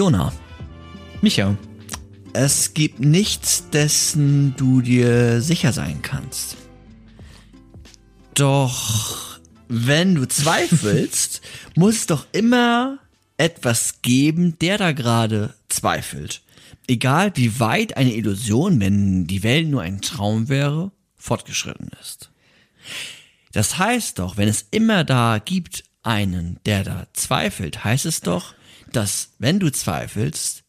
Jona, Micha. es gibt nichts, dessen du dir sicher sein kannst. Doch wenn du zweifelst, muss es doch immer etwas geben, der da gerade zweifelt. Egal wie weit eine Illusion, wenn die Welt nur ein Traum wäre, fortgeschritten ist. Das heißt doch, wenn es immer da gibt einen, der da zweifelt, heißt es doch, dass wenn du zweifelst,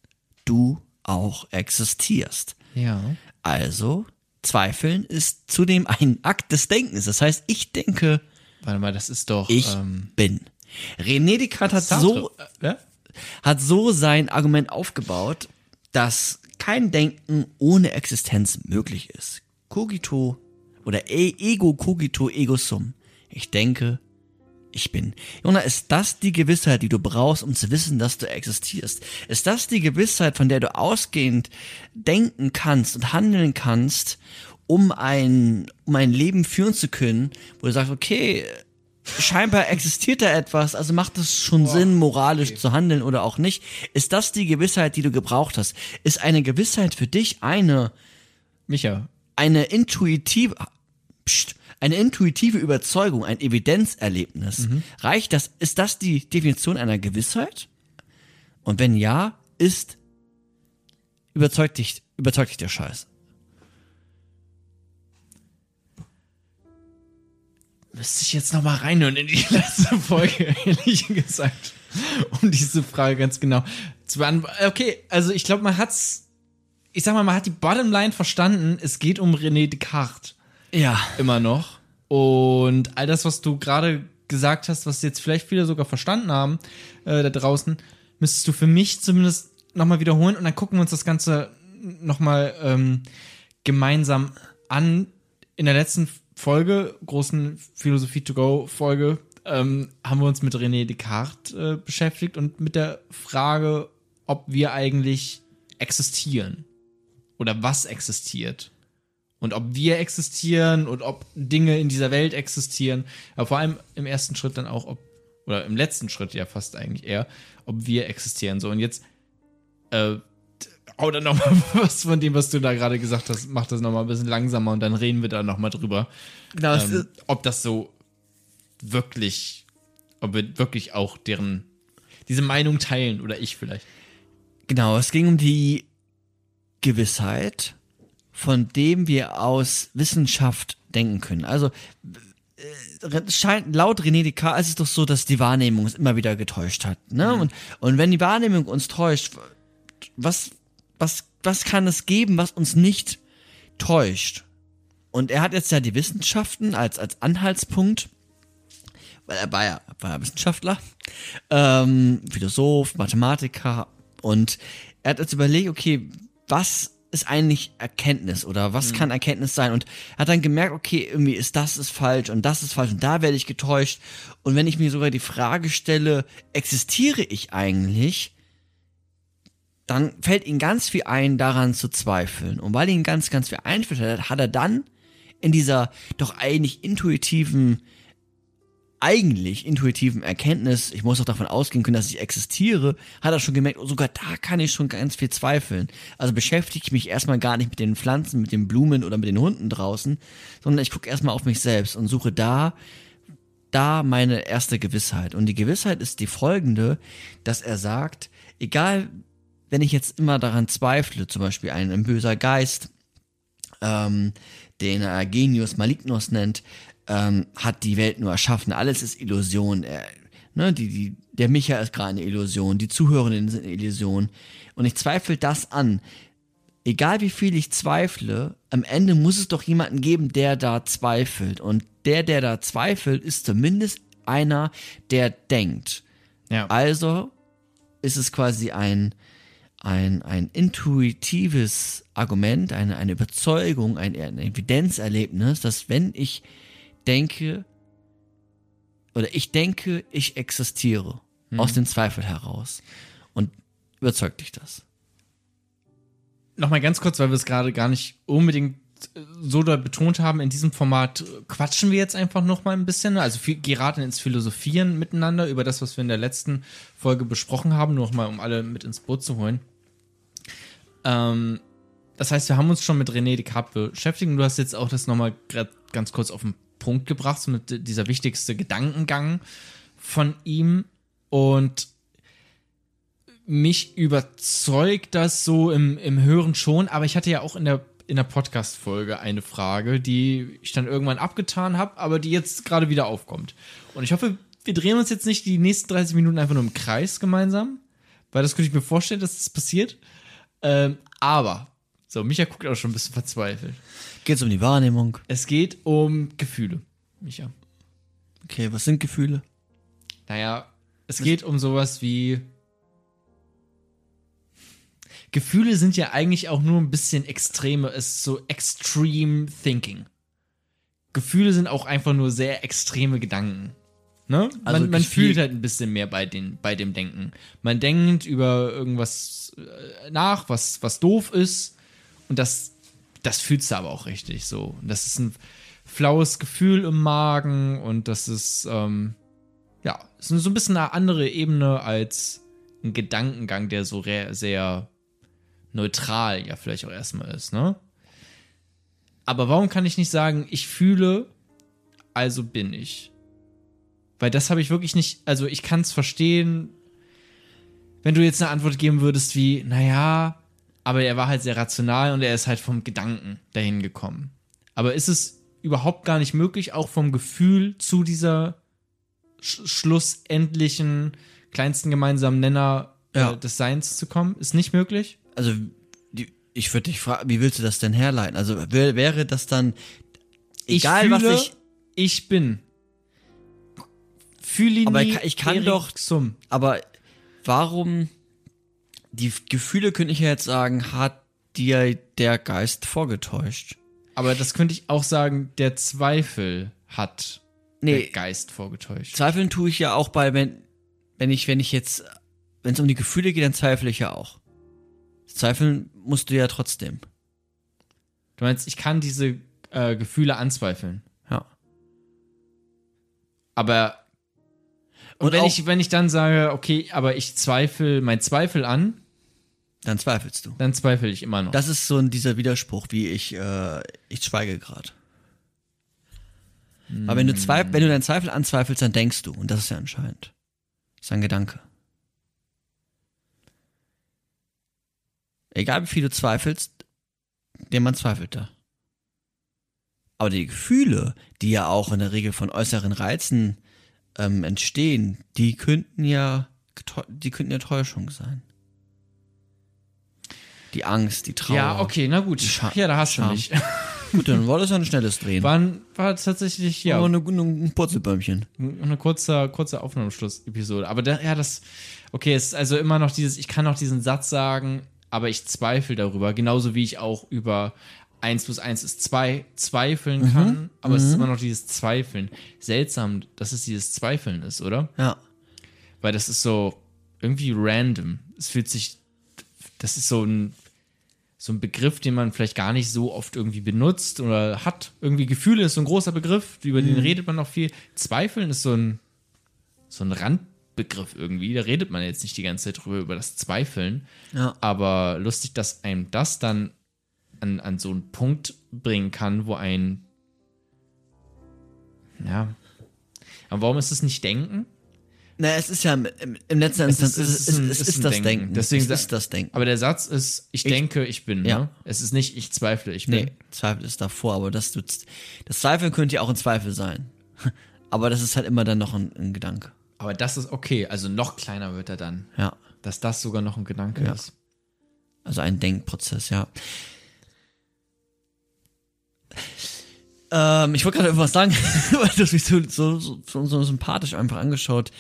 du auch existierst. Ja. Also, Zweifeln ist zudem ein Akt des Denkens. Das heißt, ich denke, Warte mal, das ist doch. ich ähm, bin. René Descartes hat so, Äh, ja? hat so sein Argument aufgebaut, dass kein Denken ohne Existenz möglich ist. Cogito oder e ego cogito ego sum. Ich denke, ich bin. Jona, ist das die Gewissheit, die du brauchst, um zu wissen, dass du existierst? Ist das die Gewissheit, von der du ausgehend denken kannst und handeln kannst, um ein, um ein Leben führen zu können, wo du sagst, okay, scheinbar existiert da etwas, also macht es schon Sinn, moralisch zu handeln oder auch nicht. Ist das die Gewissheit, die du gebraucht hast? Ist eine Gewissheit für dich eine, Micha. eine intuitive, pst, eine intuitive Überzeugung, ein Evidenzerlebnis? Reicht das? Ist das die Definition einer Gewissheit? Und wenn ja, ist überzeugt dich, überzeugt dich der Scheiß. Müsste ich jetzt noch mal reinhören in die letzte Folge, ehrlich gesagt. Um diese Frage ganz genau zu beantworten. Okay, also ich glaube, man hat's, ich sag mal, man hat die Bottomline verstanden. Es geht um René Descartes. Ja. immer noch. Und all das, was du gerade gesagt hast, was jetzt vielleicht viele sogar verstanden haben äh, da draußen, müsstest du für mich zumindest nochmal wiederholen und dann gucken wir uns das Ganze nochmal ähm, gemeinsam an. In der letzten Folge, großen Philosophie to go Folge, ähm, haben wir uns mit René Descartes äh, beschäftigt und mit der Frage, ob wir eigentlich existieren oder was existiert und ob wir existieren und ob Dinge in dieser Welt existieren. Aber vor allem im ersten Schritt dann auch, ob, oder im letzten Schritt ja fast eigentlich eher, ob wir existieren. So, und jetzt, äh, hau dann nochmal was von dem, was du da gerade gesagt hast, mach das nochmal ein bisschen langsamer und dann reden wir da nochmal drüber. Genau, Ähm, ob das so wirklich, ob wir wirklich auch deren, diese Meinung teilen oder ich vielleicht. Genau, es ging um die Gewissheit, von dem wir aus Wissenschaft denken können. Also äh, scheint laut René Descartes ist es doch so, dass die Wahrnehmung uns immer wieder getäuscht hat. Ne? Und, und wenn die Wahrnehmung uns täuscht, was, was, was kann es geben, was uns nicht täuscht? Und er hat jetzt ja die Wissenschaften als, als Anhaltspunkt, weil er war ja, war ja Wissenschaftler, ähm, Philosoph, Mathematiker und er hat jetzt überlegt, okay, was ist eigentlich Erkenntnis oder was kann Erkenntnis sein? Und hat dann gemerkt, okay, irgendwie ist das ist falsch und das ist falsch und da werde ich getäuscht. Und wenn ich mir sogar die Frage stelle, existiere ich eigentlich, dann fällt ihm ganz viel ein, daran zu zweifeln. Und weil ihn ganz, ganz viel einfällt, hat er dann in dieser doch eigentlich intuitiven, eigentlich intuitiven Erkenntnis, ich muss doch davon ausgehen können, dass ich existiere, hat er schon gemerkt, oh, sogar da kann ich schon ganz viel zweifeln. Also beschäftige ich mich erstmal gar nicht mit den Pflanzen, mit den Blumen oder mit den Hunden draußen, sondern ich gucke erstmal auf mich selbst und suche da, da meine erste Gewissheit. Und die Gewissheit ist die folgende, dass er sagt, egal, wenn ich jetzt immer daran zweifle, zum Beispiel ein, ein böser Geist, ähm, den er Genius Malignos nennt, ähm, hat die Welt nur erschaffen. Alles ist Illusion. Er, ne, die, die, der Micha ist gerade eine Illusion, die Zuhörenden sind eine Illusion. Und ich zweifle das an. Egal wie viel ich zweifle, am Ende muss es doch jemanden geben, der da zweifelt. Und der, der da zweifelt, ist zumindest einer, der denkt. Ja. Also ist es quasi ein, ein, ein intuitives Argument, eine, eine Überzeugung, ein, ein Evidenzerlebnis, dass wenn ich denke, oder ich denke, ich existiere, aus dem Zweifel heraus. Und überzeugt dich das? Nochmal ganz kurz, weil wir es gerade gar nicht unbedingt so doll betont haben, in diesem Format quatschen wir jetzt einfach noch mal ein bisschen, also geraten ins Philosophieren miteinander über das, was wir in der letzten Folge besprochen haben, nur noch mal, um alle mit ins Boot zu holen. Ähm, das heißt, wir haben uns schon mit René Descartes beschäftigt und du hast jetzt auch das nochmal ganz kurz auf den Punkt gebracht, so mit dieser wichtigste Gedankengang von ihm und mich überzeugt das so im, im Hören schon, aber ich hatte ja auch in der, in der Podcast-Folge eine Frage, die ich dann irgendwann abgetan habe, aber die jetzt gerade wieder aufkommt. Und ich hoffe, wir drehen uns jetzt nicht die nächsten 30 Minuten einfach nur im Kreis gemeinsam, weil das könnte ich mir vorstellen, dass das passiert. Ähm, aber, so, Micha guckt auch schon ein bisschen verzweifelt. Geht es um die Wahrnehmung? Es geht um Gefühle, Micha. Okay, was sind Gefühle? Naja, es geht um sowas wie. Gefühle sind ja eigentlich auch nur ein bisschen extreme, es ist so Extreme Thinking. Gefühle sind auch einfach nur sehr extreme Gedanken. Ne? Also man man fühlt halt ein bisschen mehr bei, den, bei dem Denken. Man denkt über irgendwas äh, nach, was, was doof ist. Und das, das fühlst du aber auch richtig so. Und das ist ein flaues Gefühl im Magen und das ist, ähm, ja, ist so ein bisschen eine andere Ebene als ein Gedankengang, der so sehr neutral ja vielleicht auch erstmal ist, ne? Aber warum kann ich nicht sagen, ich fühle, also bin ich? Weil das habe ich wirklich nicht, also ich kann es verstehen, wenn du jetzt eine Antwort geben würdest wie, naja, aber er war halt sehr rational und er ist halt vom Gedanken dahin gekommen. Aber ist es überhaupt gar nicht möglich, auch vom Gefühl zu dieser sch schlussendlichen kleinsten gemeinsamen Nenner Ja. äh, des Seins zu kommen? Ist nicht möglich? Also, die, ich würde dich fragen, wie willst du das denn herleiten? Also, wär, wäre das dann, egal ich was fühle, ich, ich bin. Fühle Aber ich kann- ich kann doch- zum. aber warum, die Gefühle könnte ich ja jetzt sagen, hat dir der Geist vorgetäuscht. Aber das könnte ich auch sagen, der Zweifel hat Nee. der Geist vorgetäuscht. Zweifeln tue ich ja auch bei, wenn, wenn ich, wenn ich jetzt, wenn es um die Gefühle geht, dann zweifle ich ja auch. Zweifeln musst du ja trotzdem. Du meinst, ich kann diese äh, Gefühle anzweifeln. Ja. Aber und, Und wenn ich wenn ich dann sage, okay, aber ich zweifle mein Zweifel an, Dann zweifelst du. dann zweifle ich immer noch. Das ist so ein, dieser Widerspruch, wie ich, äh, ich schweige gerade. Aber wenn du, zweif wenn du deinen Zweifel anzweifelst, dann denkst du. Und das ist ja entscheidend. Das ist ein Gedanke. Egal wie viel du zweifelst, jemand zweifelt da. Aber die Gefühle, die ja auch in der Regel von äußeren Reizen ähm, entstehen, die könnten ja, die könnten ja Täuschung sein. Die Angst, die Trauer. ja, okay, na gut. Ja, da hast du Scham. mich. Gut, dann war das ja ein schnelles Drehen. War, ein- war tatsächlich ja Aber eine, eine, ein Purzelbäumchen. eine kurze, kurze Aufnahmeschluss-Episode. Aber da, ja, das, okay, es ist also immer noch dieses, ich kann noch diesen Satz sagen, aber ich zweifle darüber. Genauso wie ich auch über 1 plus 1 ist 2 zweifeln kann, aber es ist immer noch dieses Zweifeln. Seltsam, dass es dieses Zweifeln ist, oder? Ja. Weil das ist so irgendwie random. Es fühlt sich, das ist so ein, so ein Begriff, den man vielleicht gar nicht so oft irgendwie benutzt oder hat. Irgendwie Gefühle ist so ein großer Begriff, über den redet man noch viel. Zweifeln ist so ein, so ein Randbegriff irgendwie. Da redet man jetzt nicht die ganze Zeit drüber, über das Zweifeln. Ja. Aber lustig, dass einem das dann an, an so einen Punkt bringen kann, wo ein. Ja. Aber warum ist es nicht Denken? Na, es ist ja im, im, letzten Instanz, ist- es ist, es ist es ist, das Denken. Denken. Deswegen es ist das Denken. Aber der Satz ist, ich, denke, ich bin. Ja. Ne? Es ist nicht, ich zweifle, ich bin. Nee, Zweifel ist davor, aber das, das Zweifeln könnte ja auch ein Zweifel sein. Aber das ist halt immer dann noch ein, ein Gedanke. Aber das ist okay. Also noch kleiner wird er dann. Ja. Dass das sogar noch ein Gedanke Ja. ist. Also ein Denkprozess, ja. Ähm, ich wollte gerade irgendwas sagen, weil du hast mich so, so, so, so, sympathisch einfach angeschaut.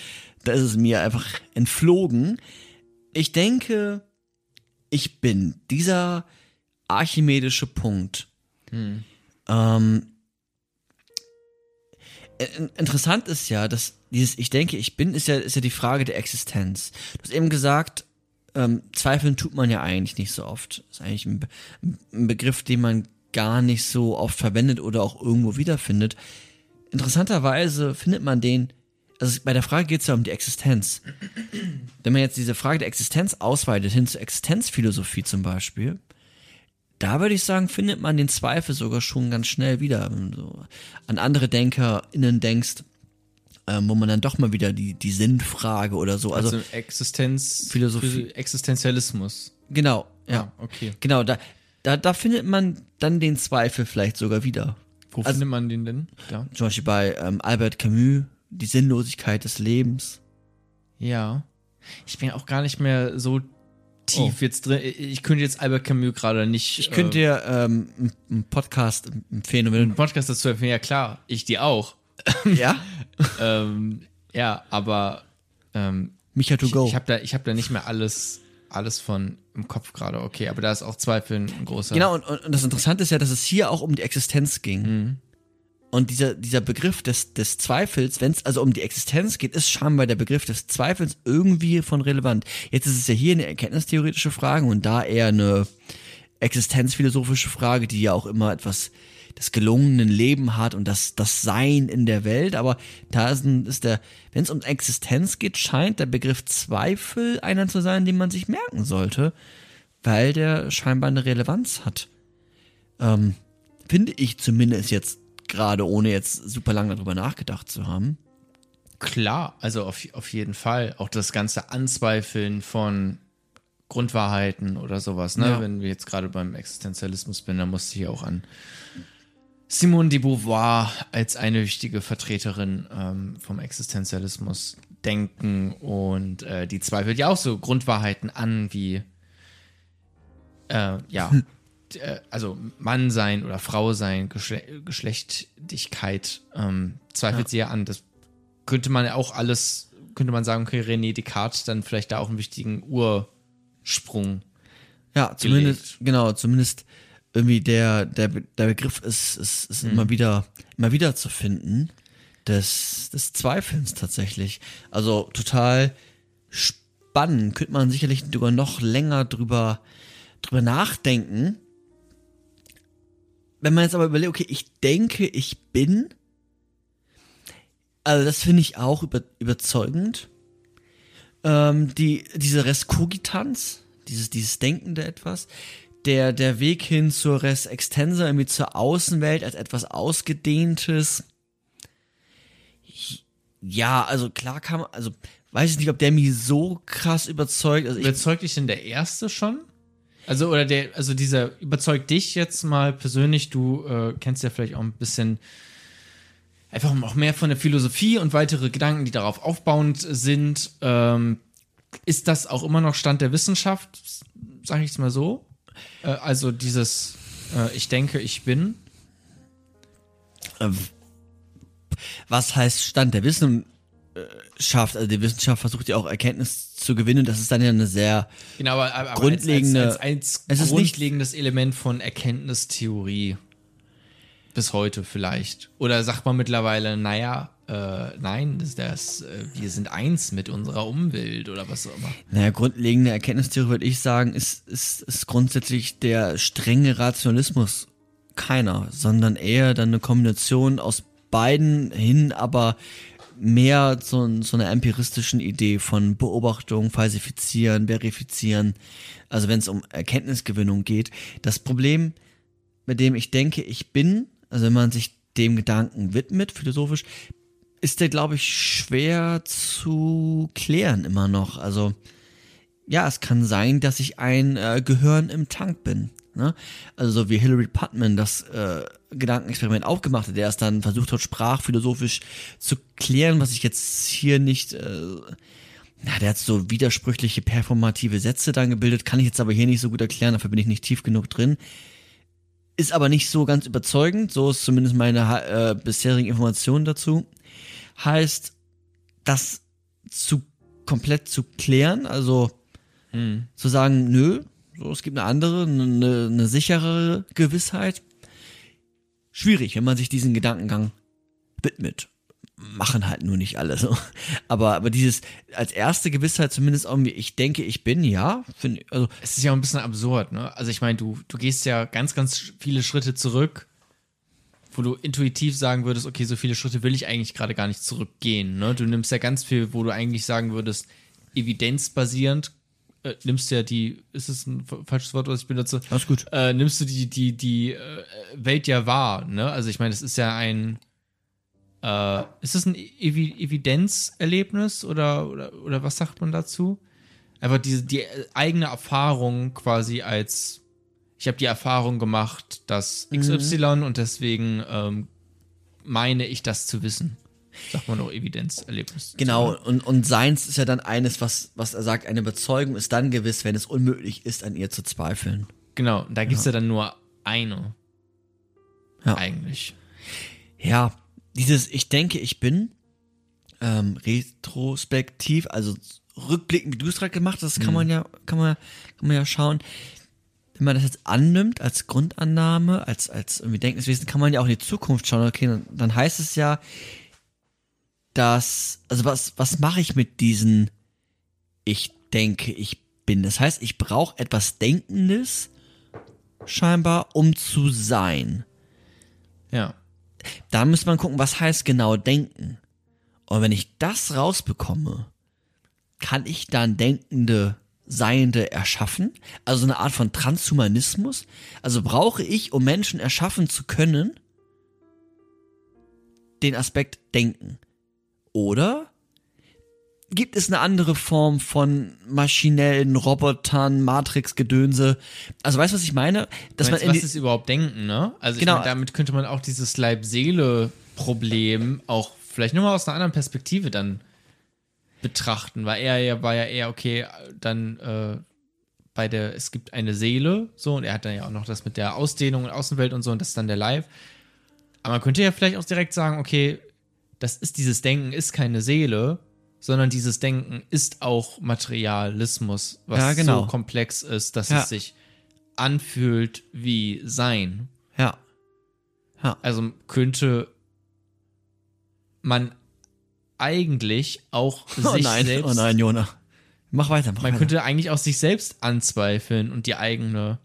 Da ist es mir einfach entflogen. Ich denke, ich bin dieser archimedische Punkt. Ähm, in- interessant ist ja, dass dieses Ich denke, ich bin, ist ja, ist ja die Frage der Existenz. Du hast eben gesagt, ähm, zweifeln tut man ja eigentlich nicht so oft. ist eigentlich ein, Be ein Begriff, den man gar nicht so oft verwendet oder auch irgendwo wiederfindet. Interessanterweise findet man den, also bei der Frage geht es ja um die Existenz. Wenn man jetzt diese Frage der Existenz ausweitet hin zur Existenzphilosophie zum Beispiel, da würde ich sagen, findet man den Zweifel sogar schon ganz schnell wieder. Wenn du an andere DenkerInnen denkst, ähm, wo man dann doch mal wieder die, die Sinnfrage oder so. Also, Also, Existenz, Philosophie. Existenzialismus. genau, ja. Ah, okay. Genau, da, da, da findet man dann den Zweifel vielleicht sogar wieder. Wo Also- findet man den denn? Ja. Zum Beispiel bei ähm, Albert Camus, die Sinnlosigkeit des Lebens. Ja. Ich bin auch gar nicht mehr so tief Oh. jetzt drin. Ich könnte jetzt Albert Camus gerade nicht. Ich könnte dir ähm, einen- Podcast empfehlen, äh, einen Podcast dazu empfehlen. Ja, klar. Ich die auch. ja, ähm, ja, aber ähm, Micha to ich, go. ich habe da, ich hab da nicht mehr alles, alles von im Kopf gerade. Okay, aber da ist auch Zweifel ein großer. Genau, und, und das Interessante ist ja, dass es hier auch um die Existenz ging. Mhm. Und dieser, dieser Begriff des, des Zweifels, wenn es also um die Existenz geht, ist scheinbar der Begriff des Zweifels irgendwie von relevant. Jetzt ist es ja hier eine erkenntnistheoretische Frage und da eher eine existenzphilosophische Frage, die ja auch immer etwas des gelungenen Leben hat und das, das Sein in der Welt. Aber da ist, ein, ist der, wenn es um Existenz geht, scheint der Begriff Zweifel einer zu sein, den man sich merken sollte, weil der scheinbar eine Relevanz hat. Ähm, finde ich zumindest jetzt gerade, ohne jetzt super lange darüber nachgedacht zu haben. Klar, also auf, auf jeden Fall. Auch das ganze Anzweifeln von Grundwahrheiten oder sowas, ne? Ja. Wenn wir jetzt gerade beim Existenzialismus bin, dann musste ich auch an Simone de Beauvoir als eine wichtige Vertreterin ähm, vom Existenzialismus denken und äh, die zweifelt ja auch so Grundwahrheiten an wie äh, ja, d- äh, also Mann sein oder Frau sein, Geschle Geschlechtlichkeit ähm, zweifelt sie ja an. Das könnte man ja auch alles, könnte man sagen, okay, René Descartes dann vielleicht da auch einen wichtigen Ursprung. Ja, zumindest, genau, zumindest irgendwie der, der, der Begriff ist, ist, ist immer wieder, immer wieder zu finden. Des, des Zweifelns tatsächlich. Also total spannend. Könnte man sicherlich sogar noch länger drüber, drüber nachdenken. Wenn man jetzt aber überlegt, okay, ich denke, ich bin. Also das finde ich auch über, überzeugend. Ähm, die, diese Res Cogitans, dieses, dieses Denkende etwas, der, der Weg hin zur Res Extensa, irgendwie zur Außenwelt als etwas Ausgedehntes. Ja, also klar man, also weiß ich nicht, ob der mich so krass überzeugt. Also Überzeugt dich denn der erste schon? Also, oder der, also dieser, überzeugt dich jetzt mal persönlich, du äh, kennst ja vielleicht auch ein bisschen einfach auch mehr von der Philosophie und weitere Gedanken, die darauf aufbauend sind. Ähm, ist das auch immer noch Stand der Wissenschaft, sage ich es mal so? Äh, also dieses, äh, ich denke, ich bin. ähm, was heißt Stand der Wissenschaft? Also die Wissenschaft versucht ja auch Erkenntnis zu gewinnen. Das ist dann ja eine sehr Genau, aber, aber Grundlegende- als, als, als, Es als grundlegendes Element von Erkenntnistheorie. Bis heute vielleicht. Oder sagt man mittlerweile, naja, äh, nein, das, das, äh, wir sind eins mit unserer Umwelt oder was auch immer. Naja, grundlegende Erkenntnistheorie würde ich sagen, ist, ist, ist grundsätzlich der strenge Rationalismus keiner, sondern eher dann eine Kombination aus beiden hin, aber mehr zu, zu einer empiristischen Idee von Beobachtung, falsifizieren, verifizieren. Also wenn es um Erkenntnisgewinnung geht. Das Problem, mit dem ich denke, ich bin, also wenn man sich dem Gedanken widmet, philosophisch, ist der, glaube ich, schwer zu klären immer noch. Also, ja, es kann sein, dass ich ein äh, Gehirn im Tank bin. Ne? Also so wie Hilary Putman das äh, Gedankenexperiment aufgemacht hat, der es dann versucht hat, sprachphilosophisch zu klären, was ich jetzt hier nicht, äh, na, der hat so widersprüchliche performative Sätze dann gebildet, kann ich jetzt aber hier nicht so gut erklären, dafür bin ich nicht tief genug drin. Ist aber nicht so ganz überzeugend, so ist zumindest meine äh, bisherigen Informationen dazu. Heißt, das zu komplett zu klären, also zu sagen, nö, so, es gibt eine andere, eine, eine sichere Gewissheit. Schwierig, wenn man sich diesen Gedankengang widmet. machen halt nur nicht alle so. Aber, aber dieses als erste Gewissheit zumindest irgendwie, ich denke, ich bin, ja, finde also Es ist ja auch ein bisschen absurd, ne? Also ich meine, du, du gehst ja ganz, ganz viele Schritte zurück, wo du intuitiv sagen würdest, okay, so viele Schritte will ich eigentlich gerade gar nicht zurückgehen, ne? Du nimmst ja ganz viel, wo du eigentlich sagen würdest, evidenzbasierend, äh, nimmst ja die, ist es ein fa- falsches Wort, was ich benutze? Alles gut. Äh, nimmst du die, die, die äh, Welt ja wahr, ne? Also ich meine, es ist ja ein, äh, ist es ein Evi Evidenzerlebnis oder, oder, oder was sagt man dazu? Einfach diese, die eigene Erfahrung quasi als, ich habe die Erfahrung gemacht, dass XY und deswegen ähm, meine ich das zu wissen. Sagt man auch Evidenzerlebnis. Genau, und, und Seins ist ja dann eines, was, was er sagt, eine Überzeugung ist dann gewiss, wenn es unmöglich ist, an ihr zu zweifeln. Genau, da gibt's ja. dann nur eine. Ja. Eigentlich. Ja, dieses Ich denke, ich bin, ähm, retrospektiv, also rückblickend, wie du es gerade gemacht hast, das kann man ja, kann man, kann man ja schauen. Wenn man das jetzt annimmt als Grundannahme, als, als irgendwie Denkenswesen, kann man ja auch in die Zukunft schauen. Okay, dann, dann heißt es ja, dass, also was, was mache ich mit diesen Ich denke, ich bin? Das heißt, ich brauche etwas Denkendes, scheinbar, um zu sein. Ja. Da muss man gucken, was heißt genau denken. Und wenn ich das rausbekomme, kann ich dann denkende Seiende erschaffen? Also eine Art von Transhumanismus? Also brauche ich, um Menschen erschaffen zu können, den Aspekt denken? Oder gibt es eine andere Form von maschinellen Robotern, Matrix-Gedönse? Also weißt du, was ich meine? Dass Meinst, man was ist überhaupt Denken, ne? Also ich Genau. meine, damit könnte man auch dieses Leib-Seele-Problem auch vielleicht nur mal aus einer anderen Perspektive dann betrachten, weil er ja war ja eher, okay, dann äh, bei der, es gibt eine Seele, so, und er hat dann ja auch noch das mit der Ausdehnung und Außenwelt und so, und das ist dann der Leib. Aber man könnte ja vielleicht auch direkt sagen, okay, das ist dieses Denken, ist keine Seele, sondern dieses Denken ist auch Materialismus, was Ja, genau. so komplex ist, dass Ja. es sich anfühlt wie Sein. ja. Also könnte man eigentlich auch Oh sich nein, selbst, oh nein, Jona. Mach weiter, mach man weiter. könnte eigentlich auch sich selbst anzweifeln und die eigene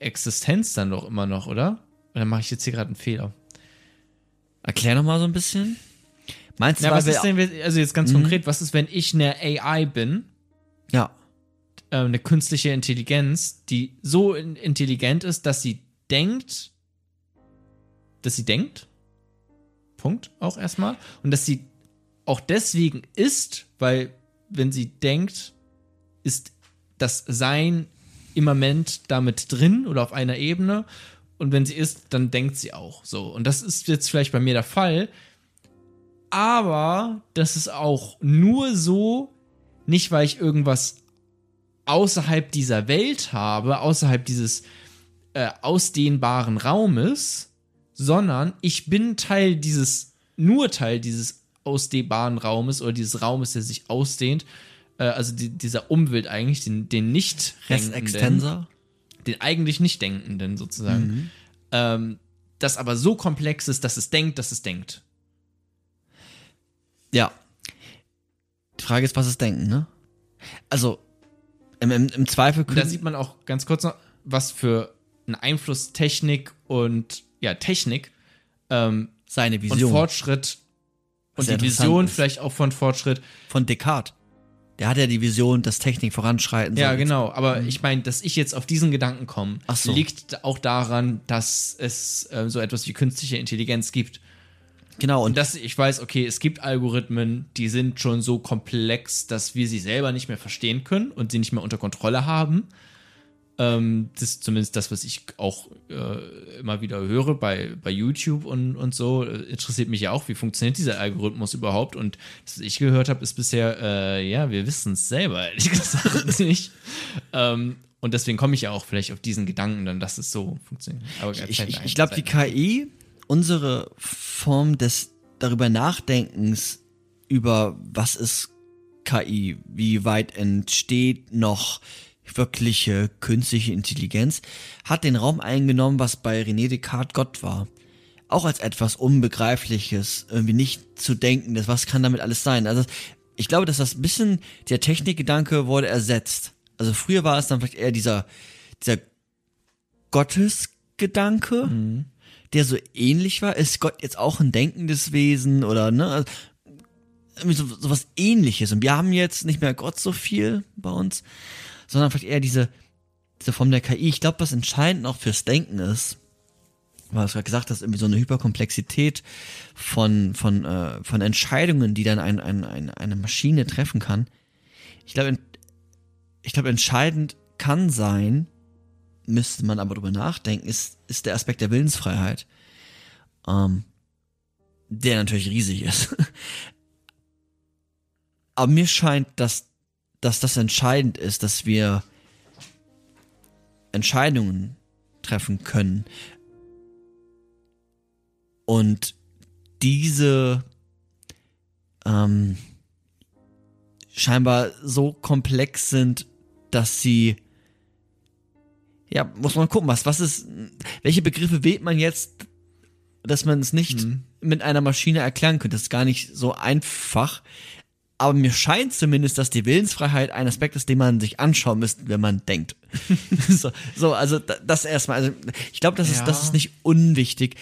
Existenz dann doch immer noch, oder? Oder mache ich jetzt hier gerade einen Fehler? Erklär noch mal so ein bisschen. Meinst du, weil was ist denn, also jetzt ganz konkret, was ist, wenn ich eine AI bin, ja, äh, eine künstliche Intelligenz, die so in- intelligent ist, dass sie denkt, dass sie denkt, Punkt auch erstmal, und dass sie auch deswegen ist, weil wenn sie denkt, ist das Sein immanent damit drin oder auf einer Ebene und wenn sie ist, dann denkt sie auch so. Und das ist jetzt vielleicht bei mir der Fall, aber das ist auch nur so, nicht weil ich irgendwas außerhalb dieser Welt habe, außerhalb dieses äh, ausdehnbaren Raumes, sondern ich bin Teil dieses, nur Teil dieses ausdehnbaren Raumes oder dieses Raumes, der sich ausdehnt, äh, also die, dieser Umwelt eigentlich, den, den nicht denkenden, Extensa. den eigentlich nicht denkenden sozusagen, ähm, das aber so komplex ist, dass es denkt, dass es denkt. Ja. Die Frage ist, was ist Denken, ne? Also, im, im, im Zweifel Und da sieht man auch ganz kurz noch, was für einen Einfluss Technik und ja, Technik ähm, seine und Vision Fortschritt und sehr die Vision ist. vielleicht auch von Fortschritt. von Descartes. Der hat ja die Vision, dass Technik voranschreiten soll. Ja, genau. Aber ich meine, dass ich jetzt auf diesen Gedanken komme, so. liegt auch daran, dass es äh, so etwas wie künstliche Intelligenz gibt. Genau, und Und dass ich weiß, okay, es gibt Algorithmen, die sind schon so komplex, dass wir sie selber nicht mehr verstehen können und sie nicht mehr unter Kontrolle haben. Ähm, das ist zumindest das, was ich auch äh, immer wieder höre bei, bei YouTube und, und so. Interessiert mich ja auch, wie funktioniert dieser Algorithmus überhaupt? Und das, was ich gehört habe, ist bisher, äh, ja, wir wissen es selber, ehrlich gesagt nicht. Ähm, und deswegen komme ich ja auch vielleicht auf diesen Gedanken dann, dass es so funktioniert. Aber ich, ich, ich glaube, die KI, unsere Form des darüber Nachdenkens über was ist KI, wie weit entsteht noch wirkliche künstliche Intelligenz, hat den Raum eingenommen, was bei René Descartes Gott war. auch als etwas Unbegreifliches, irgendwie nicht zu denken, das, was kann damit alles sein? Also ich glaube, dass das ein bisschen, der Technikgedanke wurde ersetzt. Also früher war es dann vielleicht eher dieser, dieser Gottesgedanke, Mhm. der so ähnlich war. Ist Gott jetzt auch ein denkendes Wesen oder ne? Also, irgendwie so, so was ähnliches. Und wir haben jetzt nicht mehr Gott so viel bei uns, sondern vielleicht eher diese, diese Form der KI. Ich glaube, was entscheidend auch fürs Denken ist, weil du gerade gesagt hast, irgendwie so eine Hyperkomplexität von, von, äh, von Entscheidungen, die dann ein, ein, ein, eine Maschine treffen kann. Ich glaube, ich glaube, entscheidend kann sein, müsste man aber drüber nachdenken, ist, ist der Aspekt der Willensfreiheit. Ähm, der natürlich riesig ist. aber mir scheint, dass, dass das entscheidend ist, dass wir Entscheidungen treffen können. Und diese ähm, scheinbar so komplex sind, dass sie ja, muss man gucken, was, was ist, welche Begriffe wählt man jetzt, dass man es nicht mit einer Maschine erklären könnte. Das ist gar nicht so einfach. Aber mir scheint zumindest, dass die Willensfreiheit ein Aspekt ist, den man sich anschauen müsste, wenn man denkt. so, so, also da- das erstmal. Also ich glaube, das ist, Ja. das ist nicht unwichtig.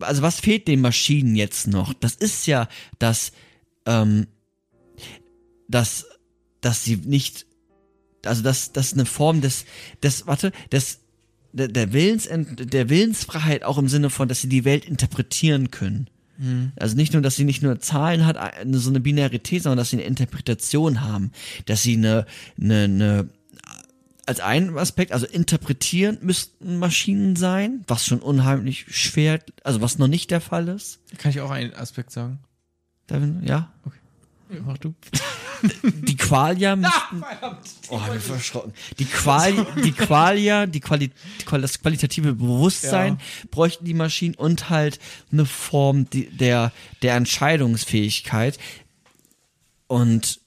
Also was fehlt den Maschinen jetzt noch? Das ist ja, dass, ähm, dass, dass sie nicht, also das, das ist eine Form des, des, warte, des, der, der Willens, der Willensfreiheit auch im Sinne von, dass sie die Welt interpretieren können. Also nicht nur, dass sie nicht nur Zahlen hat, eine, so eine Binarität, sondern dass sie eine Interpretation haben, dass sie eine, eine, eine als ein Aspekt, also interpretieren müssten Maschinen sein, was schon unheimlich schwer, also was noch nicht der Fall ist. Kann ich auch einen Aspekt sagen? Darwin, ja. Mach du. Die Qualia müssten, oh, hab ich verschrocken. Die Qual, die Qualia, die Quali, das qualitative Bewusstsein bräuchten die Maschinen und halt eine Form der, der Entscheidungsfähigkeit. Und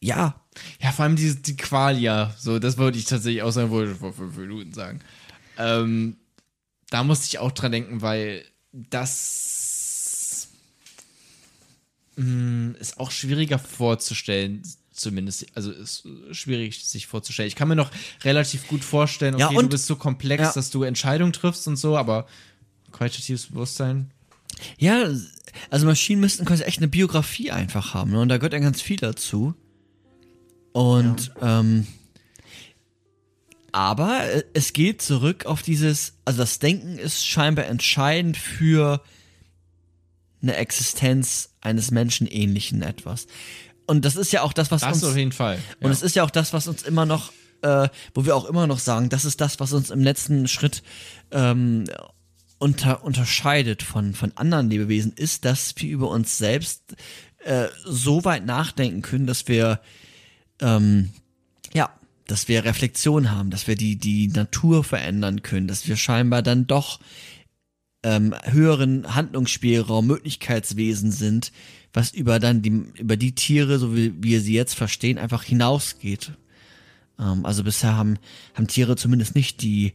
ja, Ja, vor allem die, die Qualia, so, das wollte ich tatsächlich auch sagen, wollte ich vor fünf Minuten sagen. Ähm, da musste ich auch dran denken, weil das mh, ist auch schwieriger vorzustellen, zumindest, also ist schwierig sich vorzustellen. Ich kann mir noch relativ gut vorstellen, okay, Ja, du und- bist so komplex, Ja. dass du Entscheidungen triffst und so, aber qualitatives Bewusstsein, Ja, also Maschinen müssten quasi echt eine Biografie einfach haben, ne? Und da gehört ja ganz viel dazu. Und ähm, aber äh, es geht zurück auf dieses, also das Denken ist scheinbar entscheidend für eine Existenz eines menschenähnlichen etwas. Und das ist ja auch das, was das uns auf jeden Fall. und es ist ja auch das, was uns immer noch, äh, wo wir auch immer noch sagen, das ist das, was uns im letzten Schritt ähm, unter, unterscheidet von, von anderen Lebewesen, ist, dass wir über uns selbst äh, so weit nachdenken können, dass wir ähm, ja, dass wir Reflexion haben, dass wir die, die Natur verändern können, dass wir scheinbar dann doch ähm, höheren Handlungsspielraum, Möglichkeitswesen sind, was über dann die, über die Tiere, so wie wir sie jetzt verstehen, einfach hinausgeht. Ähm, also bisher haben, haben Tiere zumindest nicht die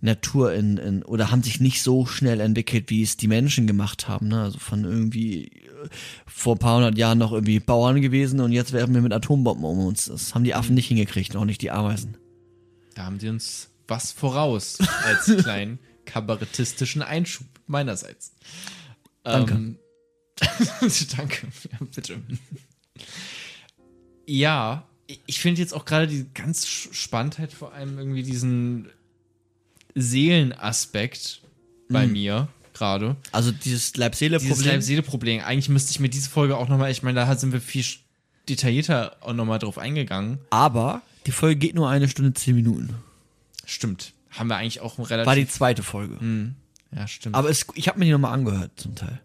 Natur in, in, oder haben sich nicht so schnell entwickelt, wie es die Menschen gemacht haben. Ne? Also von irgendwie äh, vor ein paar hundert Jahren noch irgendwie Bauern gewesen und jetzt werfen wir mit Atombomben um uns. Das haben die Affen nicht hingekriegt, auch nicht die Ameisen. Da haben die uns was voraus als kleinen kabarettistischen Einschub meinerseits. Danke. Ähm, danke, ja, bitte. Ja, ich- finde jetzt auch gerade die ganz Spanntheit vor allem irgendwie diesen Seelenaspekt bei mir gerade. Also dieses Dieses Leib-Seele-Problem. Leib-Seele-Problem. Eigentlich müsste ich mir diese Folge auch nochmal, ich meine, da sind wir viel detaillierter auch nochmal drauf eingegangen. aber die Folge geht nur eine Stunde zehn Minuten. Stimmt. Haben wir eigentlich auch relativ. War die zweite Folge. ja, stimmt. Aber es, ich habe mir die nochmal angehört zum Teil.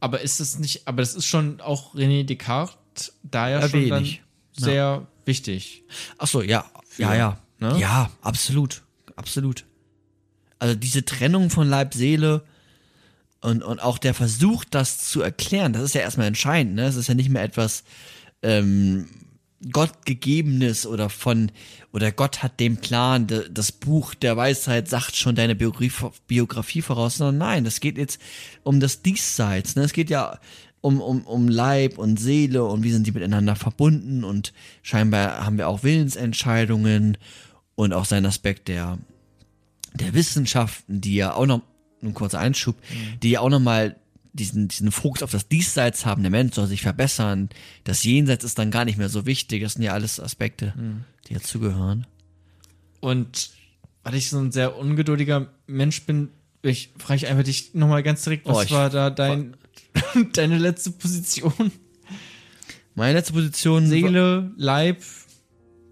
Aber ist es nicht, aber das ist schon auch René Descartes da ja schon dann sehr wichtig. Ach so, ja. ja, ja. ne? Ja, absolut. Absolut. Also diese Trennung von Leib, Seele und, und auch der Versuch, das zu erklären, das ist ja erstmal entscheidend. Ne? Es ist ja nicht mehr etwas, ähm, Gott gegebenes oder von oder Gott hat den Plan, de, das Buch der Weisheit sagt schon deine Biografie, Biografie voraus, sondern nein, es geht jetzt um das Diesseits. Ne? Es geht ja um, um, um Leib und Seele und wie sind die miteinander verbunden und scheinbar haben wir auch Willensentscheidungen und auch seinen Aspekt der, der Wissenschaften, die ja auch noch, ein kurzer Einschub, die ja auch nochmal diesen, diesen Fokus auf das Diesseits haben, der Mensch soll sich verbessern, das Jenseits ist dann gar nicht mehr so wichtig, das sind ja alles Aspekte, die dazugehören. Und weil ich so ein sehr ungeduldiger Mensch bin, ich frage ich einfach dich nochmal ganz direkt, was Oh, war da dein, deine letzte Position? Meine letzte Position Seele, Leib,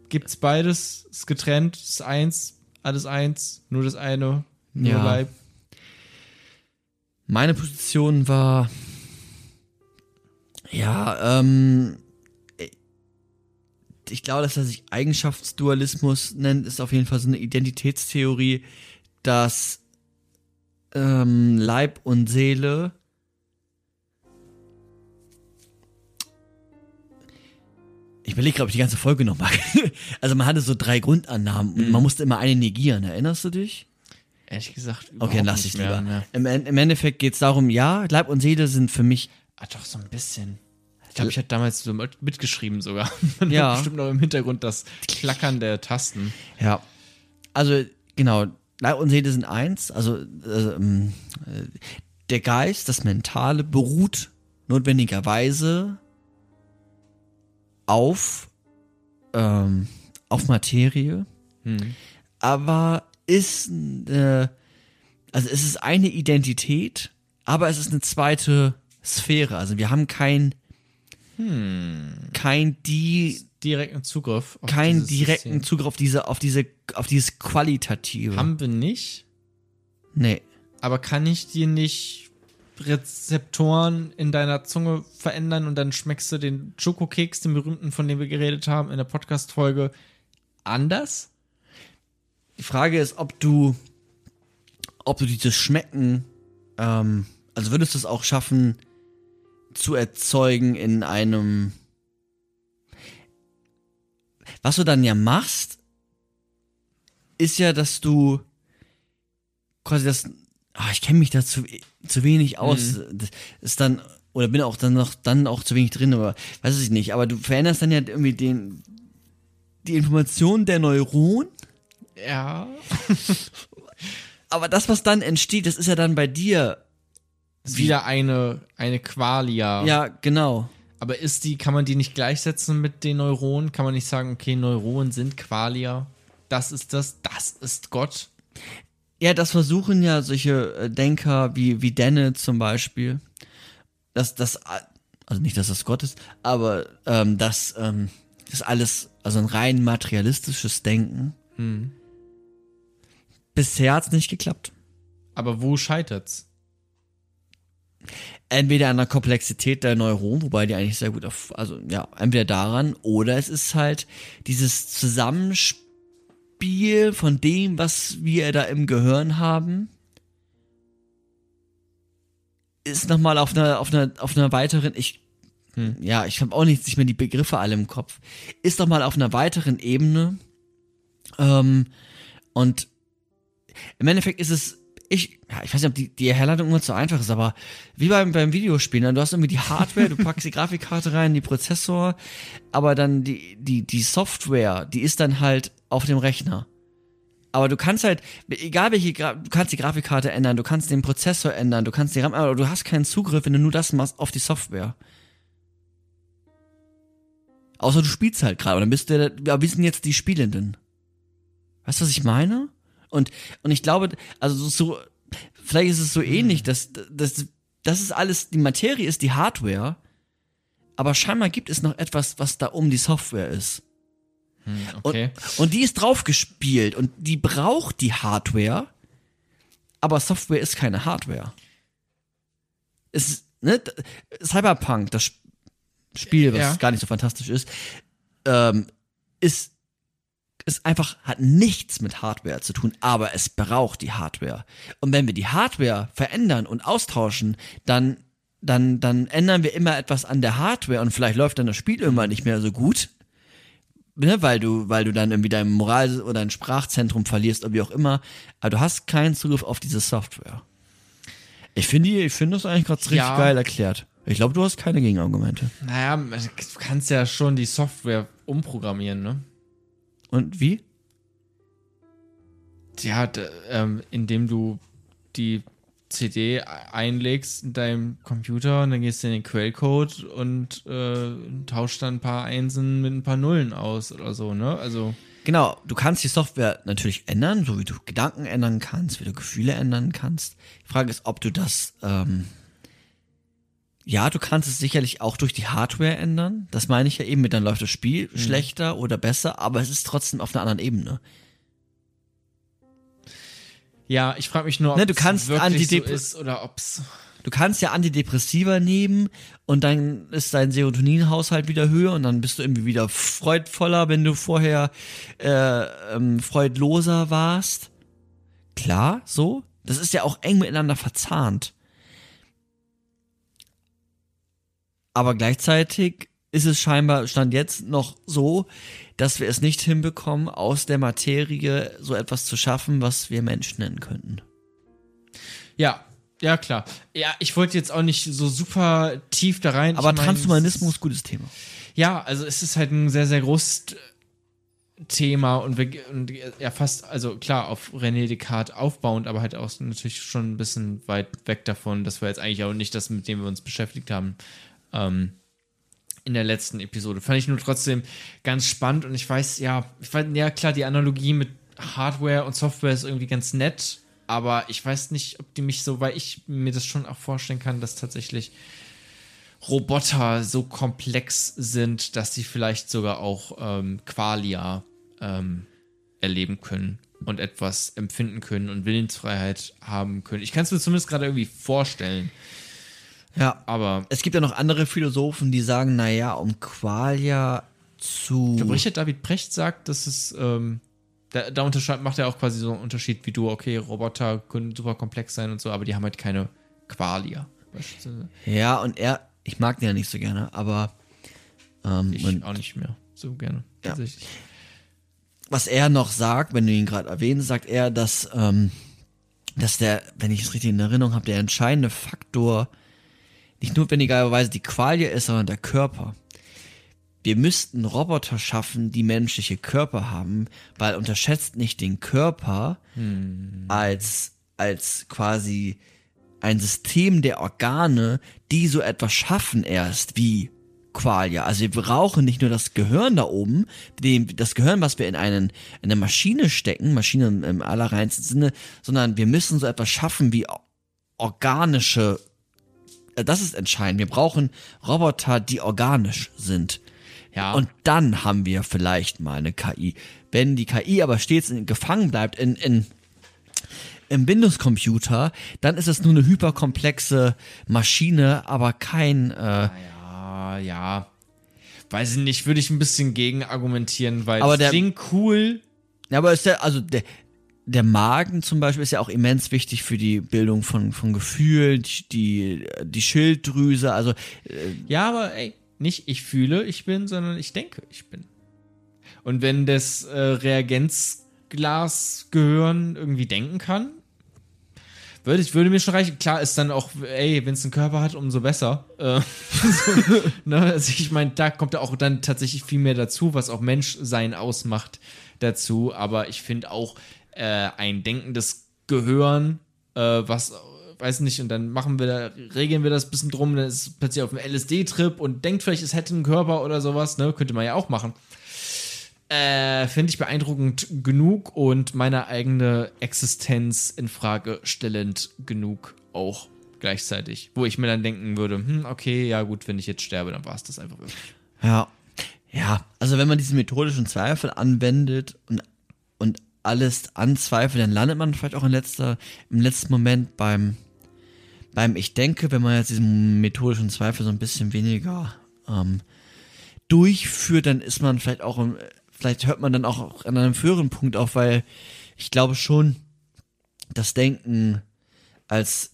gibt's beides, ist getrennt, ist eins, alles eins, nur das eine, nur Ja. Leib. Meine Position war, ja, ähm, ich glaube, dass er sich Eigenschaftsdualismus nennt, ist auf jeden Fall so eine Identitätstheorie, dass ähm, Leib und Seele ich überlege, glaube ich, die ganze Folge nochmal. Also man hatte so drei Grundannahmen und man musste immer eine negieren. Erinnerst du dich? Ehrlich gesagt, Okay, lass ich mehr, lieber. ne. Im, Im Endeffekt geht es darum, ja, Leib und Seele sind für mich, Ah, doch, so ein bisschen. Ich glaube, ich hatte damals so mit- mitgeschrieben sogar. Man Ja. bestimmt noch im Hintergrund das Klackern der Tasten. ja, also genau, Leib und Seele sind eins, also äh, der Geist, das Mentale beruht notwendigerweise auf, ähm, auf Materie, aber ist, äh, also es ist eine Identität, aber es ist eine zweite Sphäre. Also wir haben kein, kein die, Direkten Zugriff. auf keinen direkten System. Zugriff auf diese, auf diese, auf dieses Qualitative. Haben wir nicht, nee. aber kann ich dir nicht Rezeptoren in deiner Zunge verändern und dann schmeckst du den Schokokeks, den berühmten, von dem wir geredet haben in der Podcast-Folge, anders? Die Frage ist, ob du, ob du dieses Schmecken, ähm, also würdest du es auch schaffen, zu erzeugen in einem, was du dann ja machst, ist ja, dass du quasi das, ah, ich kenne mich da zu, zu wenig aus, das ist dann, oder bin auch dann noch, dann auch zu wenig drin, aber weiß ich nicht, aber du veränderst dann ja irgendwie den, die Information der Neuronen Ja. Aber das, was dann entsteht, das ist ja dann bei dir. Wieder eine, eine Qualia. Ja, genau. Aber ist die, kann man die nicht gleichsetzen mit den Neuronen? Kann man nicht sagen, okay, Neuronen sind Qualia? Das ist das, das ist Gott. Ja, das versuchen ja solche äh, Denker wie, wie Dennett zum Beispiel. Dass das, also nicht, dass das Gott ist, aber ähm, dass ähm, das alles, also ein rein materialistisches Denken. Bisher hat's nicht geklappt. Aber wo scheitert's? Entweder an der Komplexität der Neuronen, wobei die eigentlich sehr gut auf, also ja, entweder daran, oder es ist halt dieses Zusammenspiel von dem, was wir da im Gehirn haben, ist nochmal auf einer, auf einer, auf einer weiteren, ich, ja, ich habe auch nicht, nicht mehr die Begriffe alle im Kopf, ist nochmal auf einer weiteren Ebene, ähm, und im Endeffekt ist es, ich, ja, ich weiß nicht, ob die, die Herleitung immer zu einfach ist, aber wie beim, beim Videospielen, ne? du hast irgendwie die Hardware, du packst die Grafikkarte rein, die Prozessor, aber dann die, die, die Software, die ist dann halt auf dem Rechner. Aber du kannst halt, egal welche, Gra du kannst die Grafikkarte ändern, du kannst den Prozessor ändern, du kannst die RAM, aber du hast keinen Zugriff, wenn du nur das machst, auf die Software. Außer du spielst halt gerade, und dann bist du, ja, wie sind jetzt die Spielenden? Weißt du, was ich meine? Und, und ich glaube, also so, vielleicht ist es so ähnlich, dass, dass, das ist alles, die Materie ist die Hardware, aber scheinbar gibt es noch etwas, was da um die Software ist. Okay. Und, und die ist draufgespielt und die braucht die Hardware, aber Software ist keine Hardware. Es ne, Cyberpunk, das Sp- Spiel, was Ja. gar nicht so fantastisch ist, ähm, ist, ist einfach, hat nichts mit Hardware zu tun, aber es braucht die Hardware. Und wenn wir die Hardware verändern und austauschen, dann, dann, dann ändern wir immer etwas an der Hardware und vielleicht läuft dann das Spiel irgendwann nicht mehr so gut. ne, weil du, weil du dann irgendwie dein Moral- oder dein Sprachzentrum verlierst oder wie auch immer, aber du hast keinen Zugriff auf diese Software. Ich finde, ich finde das eigentlich gerade richtig Ja. geil erklärt. Ich glaube, du hast keine Gegenargumente. Naja, du kannst ja schon die Software umprogrammieren, ne? Und wie? Ja, ähm, indem du die CD einlegst in deinem Computer und dann gehst du in den Quellcode und äh, tauscht dann ein paar Einsen mit ein paar Nullen aus oder so, ne? Also, Genau, du kannst die Software natürlich ändern, so wie du Gedanken ändern kannst, wie du Gefühle ändern kannst. Die Frage ist, ob du das, ähm, ja, du kannst es sicherlich auch durch die Hardware ändern. Das meine ich ja eben mit, dann läuft das Spiel schlechter oder besser, aber es ist trotzdem auf einer anderen Ebene. ja, ich frage mich nur, ob Ne, du es kannst wirklich so ist oder ob's. Du kannst ja Antidepressiva nehmen und dann ist dein Serotoninhaushalt wieder höher und dann bist du irgendwie wieder freudvoller, wenn du vorher äh, ähm, freudloser warst. Klar, so. Das ist ja auch eng miteinander verzahnt. Aber gleichzeitig ist es scheinbar, stand jetzt noch so, dass wir es nicht hinbekommen, aus der Materie so etwas zu schaffen, was wir Mensch nennen könnten. Ja, ja, klar. Ja, ich wollte jetzt auch nicht so super tief da rein. Aber ich mein, Transhumanismus, gutes Thema. Ja, also es ist halt ein sehr, sehr großes Thema und, wir, und ja fast, also klar, auf René Descartes aufbauend, aber halt auch natürlich schon ein bisschen weit weg davon. Das war jetzt eigentlich auch nicht das, mit dem wir uns beschäftigt haben ähm, in der letzten Episode. Fand ich nur trotzdem ganz spannend und ich weiß, ja, ich weiß, ja klar, die Analogie mit Hardware und Software ist irgendwie ganz nett, aber ich weiß nicht, ob die mich so, weil ich mir das schon auch vorstellen kann, dass tatsächlich Roboter so komplex sind, dass sie vielleicht sogar auch ähm, Qualia ähm, erleben können und etwas empfinden können und Willensfreiheit haben können. Ich kann es mir zumindest gerade irgendwie vorstellen, Ja. aber Es gibt ja noch andere Philosophen, die sagen, naja, um Qualia zu. ich glaube, Richard David Precht sagt, dass es ähm, da, da unterscheid, macht er auch quasi so einen Unterschied wie du, okay, Roboter können super komplex sein und so, aber die haben halt keine Qualia. Ja, und er, ich mag den ja nicht so gerne, aber ähm, Ich auch nicht mehr so gerne. Ja. tatsächlich. was er noch sagt, wenn du ihn gerade erwähnst, sagt er, dass, ähm, dass der, wenn ich es richtig in Erinnerung habe, der entscheidende Faktor nicht notwendigerweise die Qualie ist, sondern der Körper. Wir müssten Roboter schaffen, die menschliche Körper haben, weil unterschätzt nicht den Körper als, als quasi ein System der Organe, die so etwas schaffen erst wie Qualia. Also wir brauchen nicht nur das Gehirn da oben, dem, das Gehirn, was wir in, einen, in eine Maschine stecken, Maschine im, allerreinsten Sinne, sondern wir müssen so etwas schaffen wie organische, das ist entscheidend. Wir brauchen Roboter, die organisch sind. Ja. Und dann haben wir vielleicht mal eine KI. Wenn die KI aber stets in, gefangen bleibt in, in, im Windows-Computer, dann ist es nur eine hyperkomplexe Maschine, aber kein, äh, Ja, ja. Weiß ich nicht, würde ich ein bisschen gegen argumentieren, weil Aber das der- klingt cool. Ja, aber ist der, also der, der Magen zum Beispiel ist ja auch immens wichtig für die Bildung von, von Gefühlen, die, die, Schilddrüse, also Ja, aber ey, nicht ich fühle, ich bin, sondern ich denke, ich bin. Und wenn das äh, Reagenzglasgehirn irgendwie denken kann, würde ich würde mir schon reichen. Klar ist dann auch, ey, wenn es einen Körper hat, umso besser. Äh, so, ne? Also ich meine, da kommt ja auch dann tatsächlich viel mehr dazu, was auch Menschsein ausmacht dazu. Aber ich finde auch äh, ein denkendes Gehirn, äh, was weiß nicht, und dann machen wir da, regeln wir das ein bisschen drum, dann ist es plötzlich auf einem LSD-Trip und denkt vielleicht, es hätte einen Körper oder sowas, ne? Könnte man ja auch machen. Äh, finde ich beeindruckend genug und meine eigene Existenz in Frage stellend genug auch gleichzeitig. Wo ich mir dann denken würde, hm, okay, ja gut, wenn ich jetzt sterbe, dann war es das einfach wirklich. Ja. Ja, also wenn man diesen methodischen Zweifel anwendet und alles anzweifelt, dann landet man vielleicht auch in letzter, im letzten Moment beim, beim Ich denke, wenn man jetzt diesen methodischen Zweifel so ein bisschen weniger ähm, durchführt, dann ist man vielleicht auch, vielleicht hört man dann auch an einem früheren Punkt auf, weil ich glaube schon, das Denken als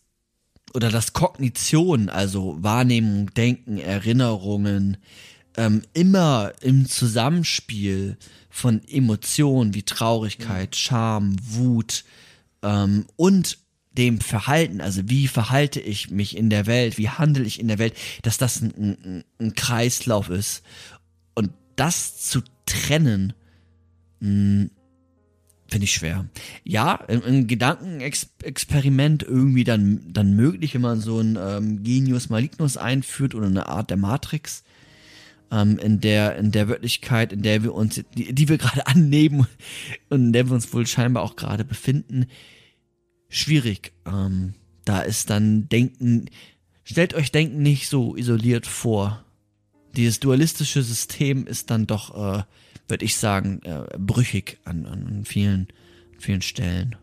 oder das Kognition, also Wahrnehmung, Denken, Erinnerungen, ähm, immer im Zusammenspiel von Emotionen wie Traurigkeit, Scham, Wut ähm, und dem Verhalten, also wie verhalte ich mich in der Welt, wie handle ich in der Welt, dass das ein, ein, ein Kreislauf ist. Und das zu trennen, mh, finde ich schwer. Ja, ein, ein Gedankenexperiment irgendwie dann, dann möglich, wenn man so ein ähm, Genius Malignus einführt oder eine Art der Matrix ähm, in der in der Wirklichkeit, in der wir uns, die, die wir gerade annehmen und in der wir uns wohl scheinbar auch gerade befinden, schwierig. Ähm, da ist dann Denken, stellt euch Denken nicht so isoliert vor. Dieses dualistische System ist dann doch, äh, würde ich sagen, äh, brüchig an, an vielen, vielen Stellen.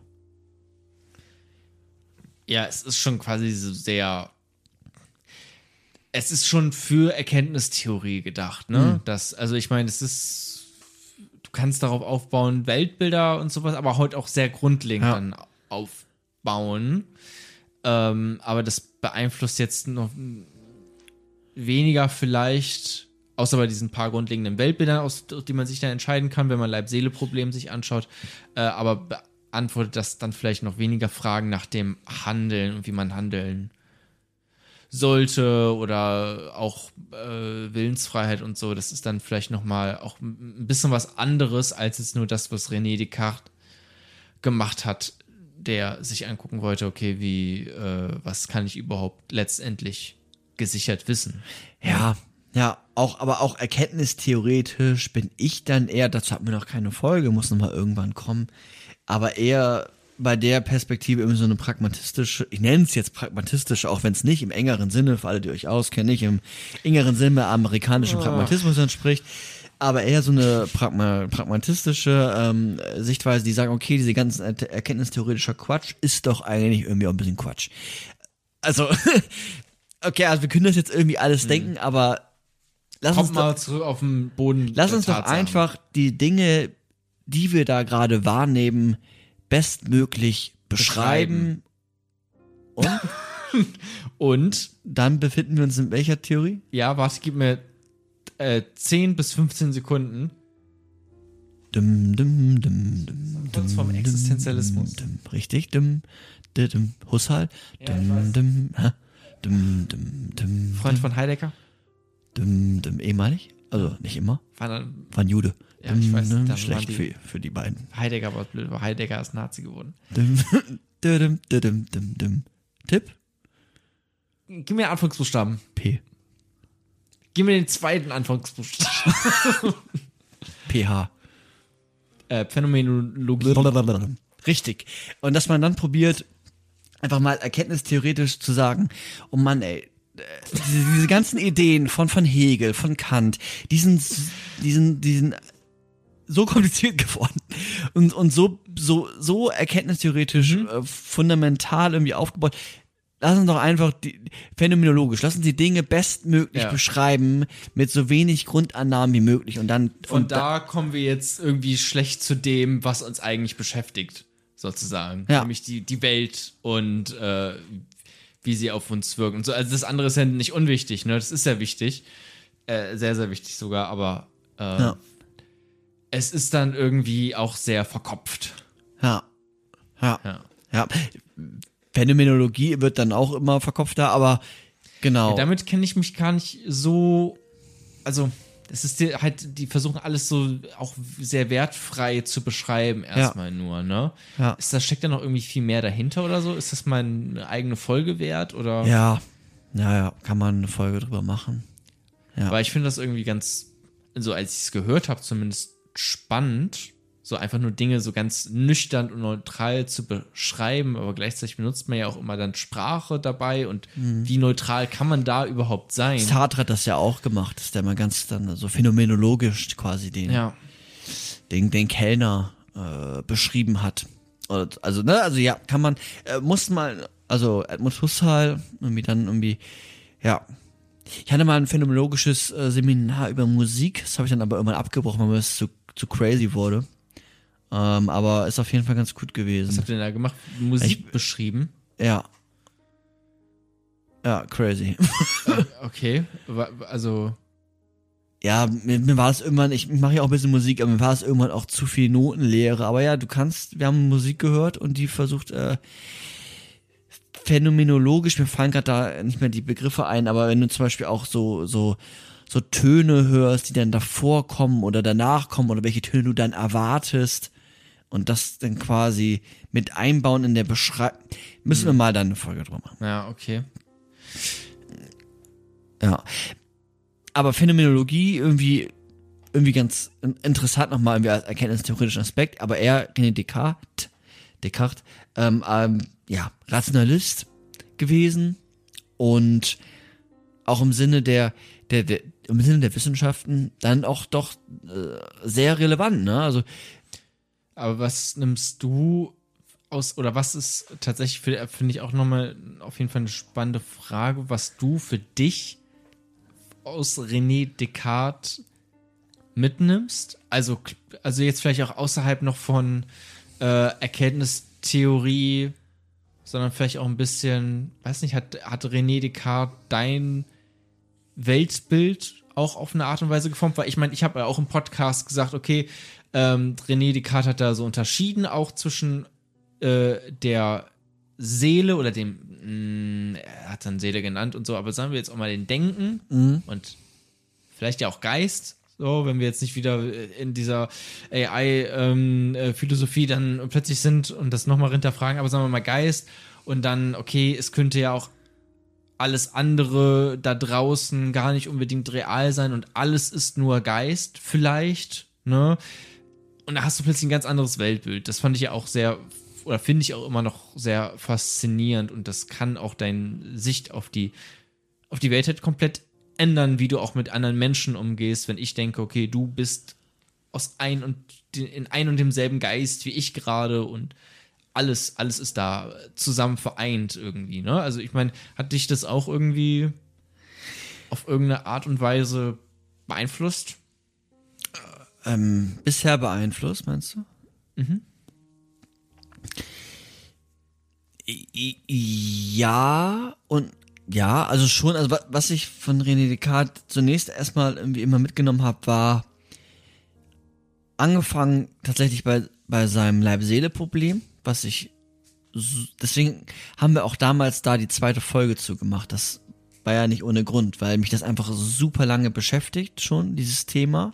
Ja, es ist schon quasi so sehr. Es ist schon für Erkenntnistheorie gedacht, ne? Mhm. Das, also ich meine, es ist. Du kannst darauf aufbauen, Weltbilder und sowas, aber heute auch sehr grundlegend Ja. dann aufbauen. Ähm, aber das beeinflusst jetzt noch weniger vielleicht, außer bei diesen paar grundlegenden Weltbildern, aus die man sich dann entscheiden kann, wenn man Leib-Seele-Problem sich anschaut, äh, aber beantwortet das dann vielleicht noch weniger Fragen nach dem Handeln und wie man handeln sollte oder auch äh, Willensfreiheit und so. Das ist dann vielleicht noch mal auch ein bisschen was anderes als jetzt nur das, was René Descartes gemacht hat, der sich angucken wollte, okay, wie, äh, was kann ich überhaupt letztendlich gesichert wissen? Ja, ja, auch, aber auch erkenntnistheoretisch bin ich dann eher, dazu hatten wir noch keine Folge, muss noch mal irgendwann kommen, aber eher bei der Perspektive immer so eine pragmatistische, ich nenne es jetzt pragmatistische, auch wenn es nicht im engeren Sinne, für alle, die euch auskennen, nicht im engeren Sinne amerikanischen Pragmatismus entspricht, aber eher so eine Pragma pragmatistische ähm, Sichtweise, die sagen, okay, diese ganzen er erkenntnistheoretischer Quatsch ist doch eigentlich irgendwie auch ein bisschen Quatsch. Also, okay, also wir können das jetzt irgendwie alles denken, aber lass uns Kommt doch, mal zurück auf den Boden. lass uns doch Tatsachen. einfach die Dinge, die wir da gerade wahrnehmen, bestmöglich beschreiben. Und Und, dann befinden wir uns in welcher Theorie? ja, warte, gib mir äh, 10 bis 15 Sekunden. Dum, dum, dum, dum, Kurz dum, Existenzialismus. Dum, dum, richtig, dum, dum, dum, Husserl. Dum, dum, dum, dum, dum, Freund von Heidegger. dum, dum, ehemalig? Also nicht immer, War war ein Jude. Ja, ich weiß, dann schlecht die- für, für die beiden. Heidegger war blöd, weil Heidegger ist Nazi geworden. Tipp? Gib mir Anfangsbuchstaben. P. Gib mir den zweiten Anfangsbuchstaben. PH. äh, Phänomenologie. Richtig. Und dass man dann probiert, einfach mal erkenntnistheoretisch zu sagen, oh Mann, ey, äh, diese, diese ganzen Ideen von, von Hegel, von Kant, die sind, diesen, diesen so kompliziert geworden und, und so, so, so erkenntnistheoretisch äh, fundamental irgendwie aufgebaut. Lass uns doch einfach die, phänomenologisch, lass uns die Dinge bestmöglich Ja. beschreiben mit so wenig Grundannahmen wie möglich und dann Und da kommen wir jetzt irgendwie schlecht zu dem, was uns eigentlich beschäftigt, sozusagen. Ja. Nämlich die, die Welt und äh, wie sie auf uns wirken. Und so. Also das andere ist ja nicht unwichtig, ne? Das ist ja wichtig. Äh, sehr, sehr wichtig sogar, aber äh, Ja. Es ist dann irgendwie auch sehr verkopft. Ja. Ja. Ja. Ja. Phänomenologie wird dann auch immer verkopfter, aber genau. Damit kenne ich mich gar nicht so. Also, es ist die, halt, die versuchen alles so auch sehr wertfrei zu beschreiben, erstmal nur, ne? Ja. Ist das, steckt da noch irgendwie viel mehr dahinter oder so? Ist das mal eine eigene Folge wert? Oder? ja. Ja, ja, kann man eine Folge drüber machen. Weil ich finde das irgendwie ganz, so als ich es gehört habe, zumindest spannend, so einfach nur Dinge so ganz nüchtern und neutral zu beschreiben, aber gleichzeitig benutzt man ja auch immer dann Sprache dabei und Mhm. wie neutral kann man da überhaupt sein? Sartre hat das ja auch gemacht, dass der mal ganz dann so phänomenologisch quasi den, Ja. den, den Kellner äh, beschrieben hat. Und, also, ne, also ja, kann man, äh, muss mal, also Edmund Husserl, irgendwie dann irgendwie, ja. Ich hatte mal ein phänomenologisches äh, Seminar über Musik, das habe ich dann aber irgendwann abgebrochen, weil mir das zu, zu crazy wurde. Ähm, aber ist auf jeden Fall ganz gut Was gewesen. habt ihr denn da gemacht? Musik beschrieben? Ja. Ja, crazy. Okay. Wa- Also, ja, mir, mir war es irgendwann, ich mache ja auch ein bisschen Musik, aber mir war es irgendwann auch zu viel Notenlehre. Aber ja, du kannst, wir haben Musik gehört und die versucht, äh, phänomenologisch, mir fallen gerade da nicht mehr die Begriffe ein, aber wenn du zum Beispiel auch so, so, so Töne hörst, die dann davor kommen oder danach kommen oder welche Töne du dann erwartest und das dann quasi mit einbauen in der Beschreibung, müssen wir mal dann eine Folge drüber machen. Ja, okay. Ja. Aber Phänomenologie irgendwie, irgendwie ganz interessant nochmal irgendwie als erkenntnistheoretischen Aspekt, aber er, René Descartes, Descartes, ähm, ähm, ja, Rationalist gewesen und auch im Sinne der, der, der im Sinne der Wissenschaften dann auch doch äh, sehr relevant, ne? Also Aber was nimmst du aus, oder was ist tatsächlich, finde ich auch nochmal auf jeden Fall eine spannende Frage, was du für dich aus René Descartes mitnimmst? Also, also jetzt vielleicht auch außerhalb noch von äh, Erkenntnistheorie, sondern vielleicht auch ein bisschen, weiß nicht, hat, hat René Descartes dein Weltbild auch auf eine Art und Weise geformt? Weil ich meine, ich habe ja auch im Podcast gesagt, okay, ähm, René Descartes hat da so unterschieden auch zwischen äh, der Seele oder dem, mh, er hat dann Seele genannt und so, aber sagen wir jetzt auch mal den Denken und vielleicht ja auch Geist. So, wenn wir jetzt nicht wieder in dieser AI-Philosophie dann plötzlich sind und das nochmal hinterfragen, aber sagen wir mal Geist und dann, okay, es könnte ja auch alles andere da draußen gar nicht unbedingt real sein und alles ist nur Geist, vielleicht, ne? Und da hast du plötzlich ein ganz anderes Weltbild. Das fand ich ja auch sehr, oder finde ich auch immer noch sehr faszinierend und das kann auch deine Sicht auf die, auf die Welt halt komplett ändern, wie du auch mit anderen Menschen umgehst, wenn ich denke, okay, du bist aus ein und in ein und demselben Geist wie ich gerade und alles, alles ist da zusammen vereint irgendwie, ne? Also ich meine, hat dich das auch irgendwie auf irgendeine Art und Weise beeinflusst? ähm, bisher beeinflusst, meinst du? I- Ja und ja, also schon, also wa- was ich von René Descartes zunächst erstmal irgendwie immer mitgenommen habe, war angefangen tatsächlich bei, bei seinem Leib-Seele-Problem, was ich deswegen haben wir auch damals da die zweite Folge zugemacht. Das war ja nicht ohne Grund, weil mich das einfach super lange beschäftigt schon, dieses Thema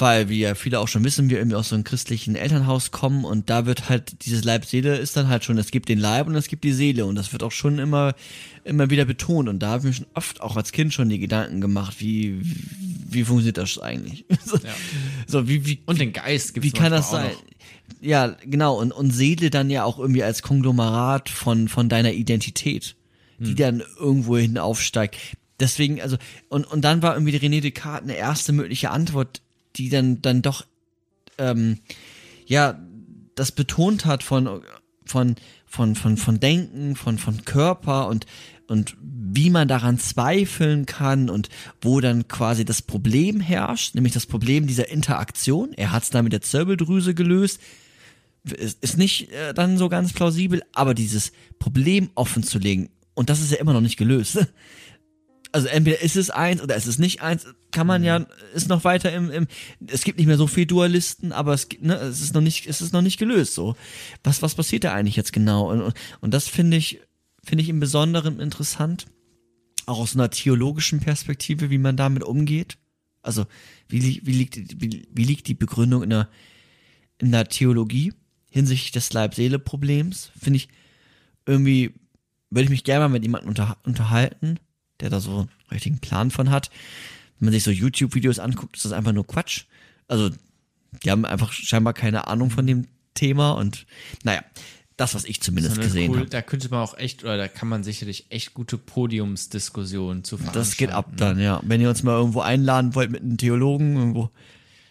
weil wie ja viele auch schon wissen, wir irgendwie aus so einem christlichen Elternhaus kommen und da wird halt dieses Leib-Seele ist dann halt schon, es gibt den Leib und es gibt die Seele und das wird auch schon immer, immer wieder betont und da habe ich mir schon oft auch als Kind schon die Gedanken gemacht, wie, wie, wie funktioniert das eigentlich? so, Ja. so, wie, wie, Und den Geist gibt wie kann das sein? Ja, genau. Und, und Seele dann ja auch irgendwie als Konglomerat von, von deiner Identität, die dann irgendwo hin aufsteigt. Deswegen, also, und, und dann war irgendwie René Descartes eine erste mögliche Antwort, die dann, dann doch, ähm, ja, das betont hat von, von, von, von, von Denken, von, von Körper und, und wie man daran zweifeln kann und wo dann quasi das Problem herrscht, nämlich das Problem dieser Interaktion. Er hat es da mit der Zirbeldrüse gelöst. Ist, ist nicht äh, dann so ganz plausibel, aber dieses Problem offen zu legen, und das ist ja immer noch nicht gelöst. Also entweder ist es eins oder ist es nicht eins, kann man ja, ist noch weiter im, im es gibt nicht mehr so viel Dualisten, aber es ne, es ist noch nicht, es ist noch nicht gelöst, so. Was, was passiert da eigentlich jetzt genau? Und, und das finde ich, finde ich im Besonderen interessant, auch aus einer theologischen Perspektive, wie man damit umgeht. Also, wie, wie liegt, wie, wie liegt die Begründung in der, in der Theologie hinsichtlich des Leib-Seele-Problems? Finde ich irgendwie, würde ich mich gerne mal mit jemandem unter, unterhalten, der da so einen richtigen Plan von hat. Wenn man sich so YouTube-Videos anguckt, ist das einfach nur Quatsch. Also, die haben einfach scheinbar keine Ahnung von dem Thema und naja, das, was ich zumindest Sondern gesehen cool, habe. Da könnte man auch echt, oder da kann man sicherlich echt gute Podiumsdiskussionen zu veranstalten. Das geht ab dann, ja. Wenn ihr uns mal irgendwo einladen wollt mit einem Theologen irgendwo.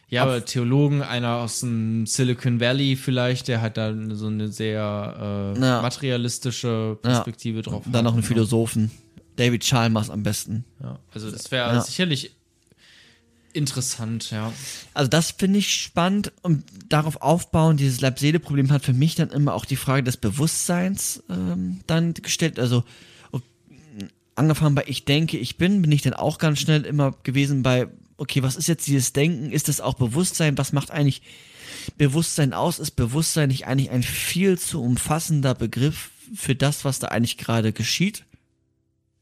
Ja, aber Theologen, einer aus dem Silicon Valley vielleicht, der hat da so eine sehr äh, Ja. materialistische Perspektive drauf. Dann noch einen hat. Philosophen. David Chalmers am besten. Ja, also das wäre Ja. sicherlich interessant, ja. Also das finde ich spannend und darauf aufbauen, dieses Leib-Seele-Problem hat für mich dann immer auch die Frage des Bewusstseins ähm, dann gestellt. Also angefangen bei Ich denke, ich bin, bin ich dann auch ganz schnell immer gewesen bei, okay, was ist jetzt dieses Denken? Ist das auch Bewusstsein? Was macht eigentlich Bewusstsein aus? Ist Bewusstsein nicht eigentlich ein viel zu umfassender Begriff für das, was da eigentlich gerade geschieht?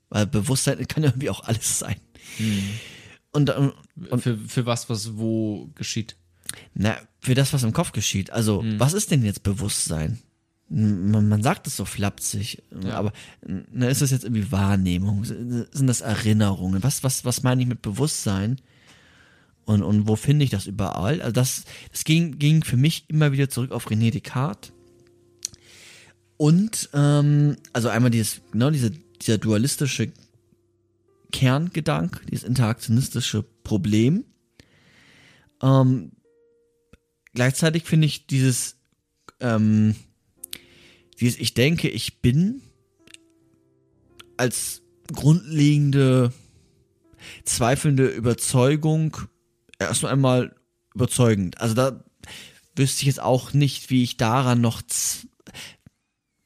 Weil Bewusstsein kann ja irgendwie auch alles sein. Und, und, und für, für was, was wo geschieht. na, für das, was im Kopf geschieht. Also, was ist denn jetzt Bewusstsein? Man, man sagt es so flapsig, aber na, ist das jetzt irgendwie Wahrnehmung? Sind das Erinnerungen? Was, was, was meine ich mit Bewusstsein? Und, und wo finde ich das überall? Also das, das ging, ging für mich immer wieder zurück auf René Descartes. Und ähm, also einmal dieses, genau diese, dieser dualistische Kerngedanke, dieses interaktionistische Problem. Ähm, gleichzeitig finde ich dieses, ähm, dieses Ich denke, ich bin als grundlegende, zweifelnde Überzeugung erst einmal überzeugend. Also da wüsste ich jetzt auch nicht, wie ich daran noch,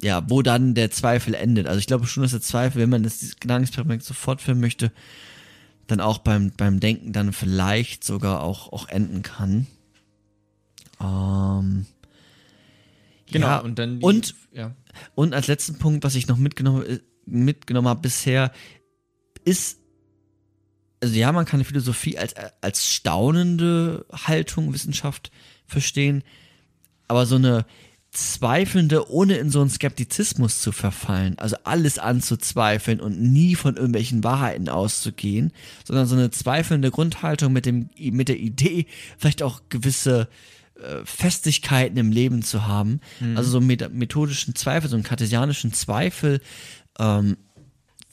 ja, wo dann der Zweifel endet. Also ich glaube schon, dass der Zweifel, wenn man das Gedankenexperiment so fortführen möchte, dann auch beim, beim Denken dann vielleicht sogar auch, auch enden kann. Ähm, Genau. ja, und dann die, und ja. und als letzten Punkt, was ich noch mitgenommen, äh, mitgenommen habe bisher, ist, also ja, man kann die Philosophie als, als staunende Haltung, Wissenschaft verstehen, aber so eine zweifelnde, ohne in so einen Skeptizismus zu verfallen, also alles anzuzweifeln und nie von irgendwelchen Wahrheiten auszugehen, sondern so eine zweifelnde Grundhaltung mit dem, mit der Idee, vielleicht auch gewisse äh, Festigkeiten im Leben zu haben, also so einen met- methodischen Zweifel, so einen kartesianischen Zweifel, ähm,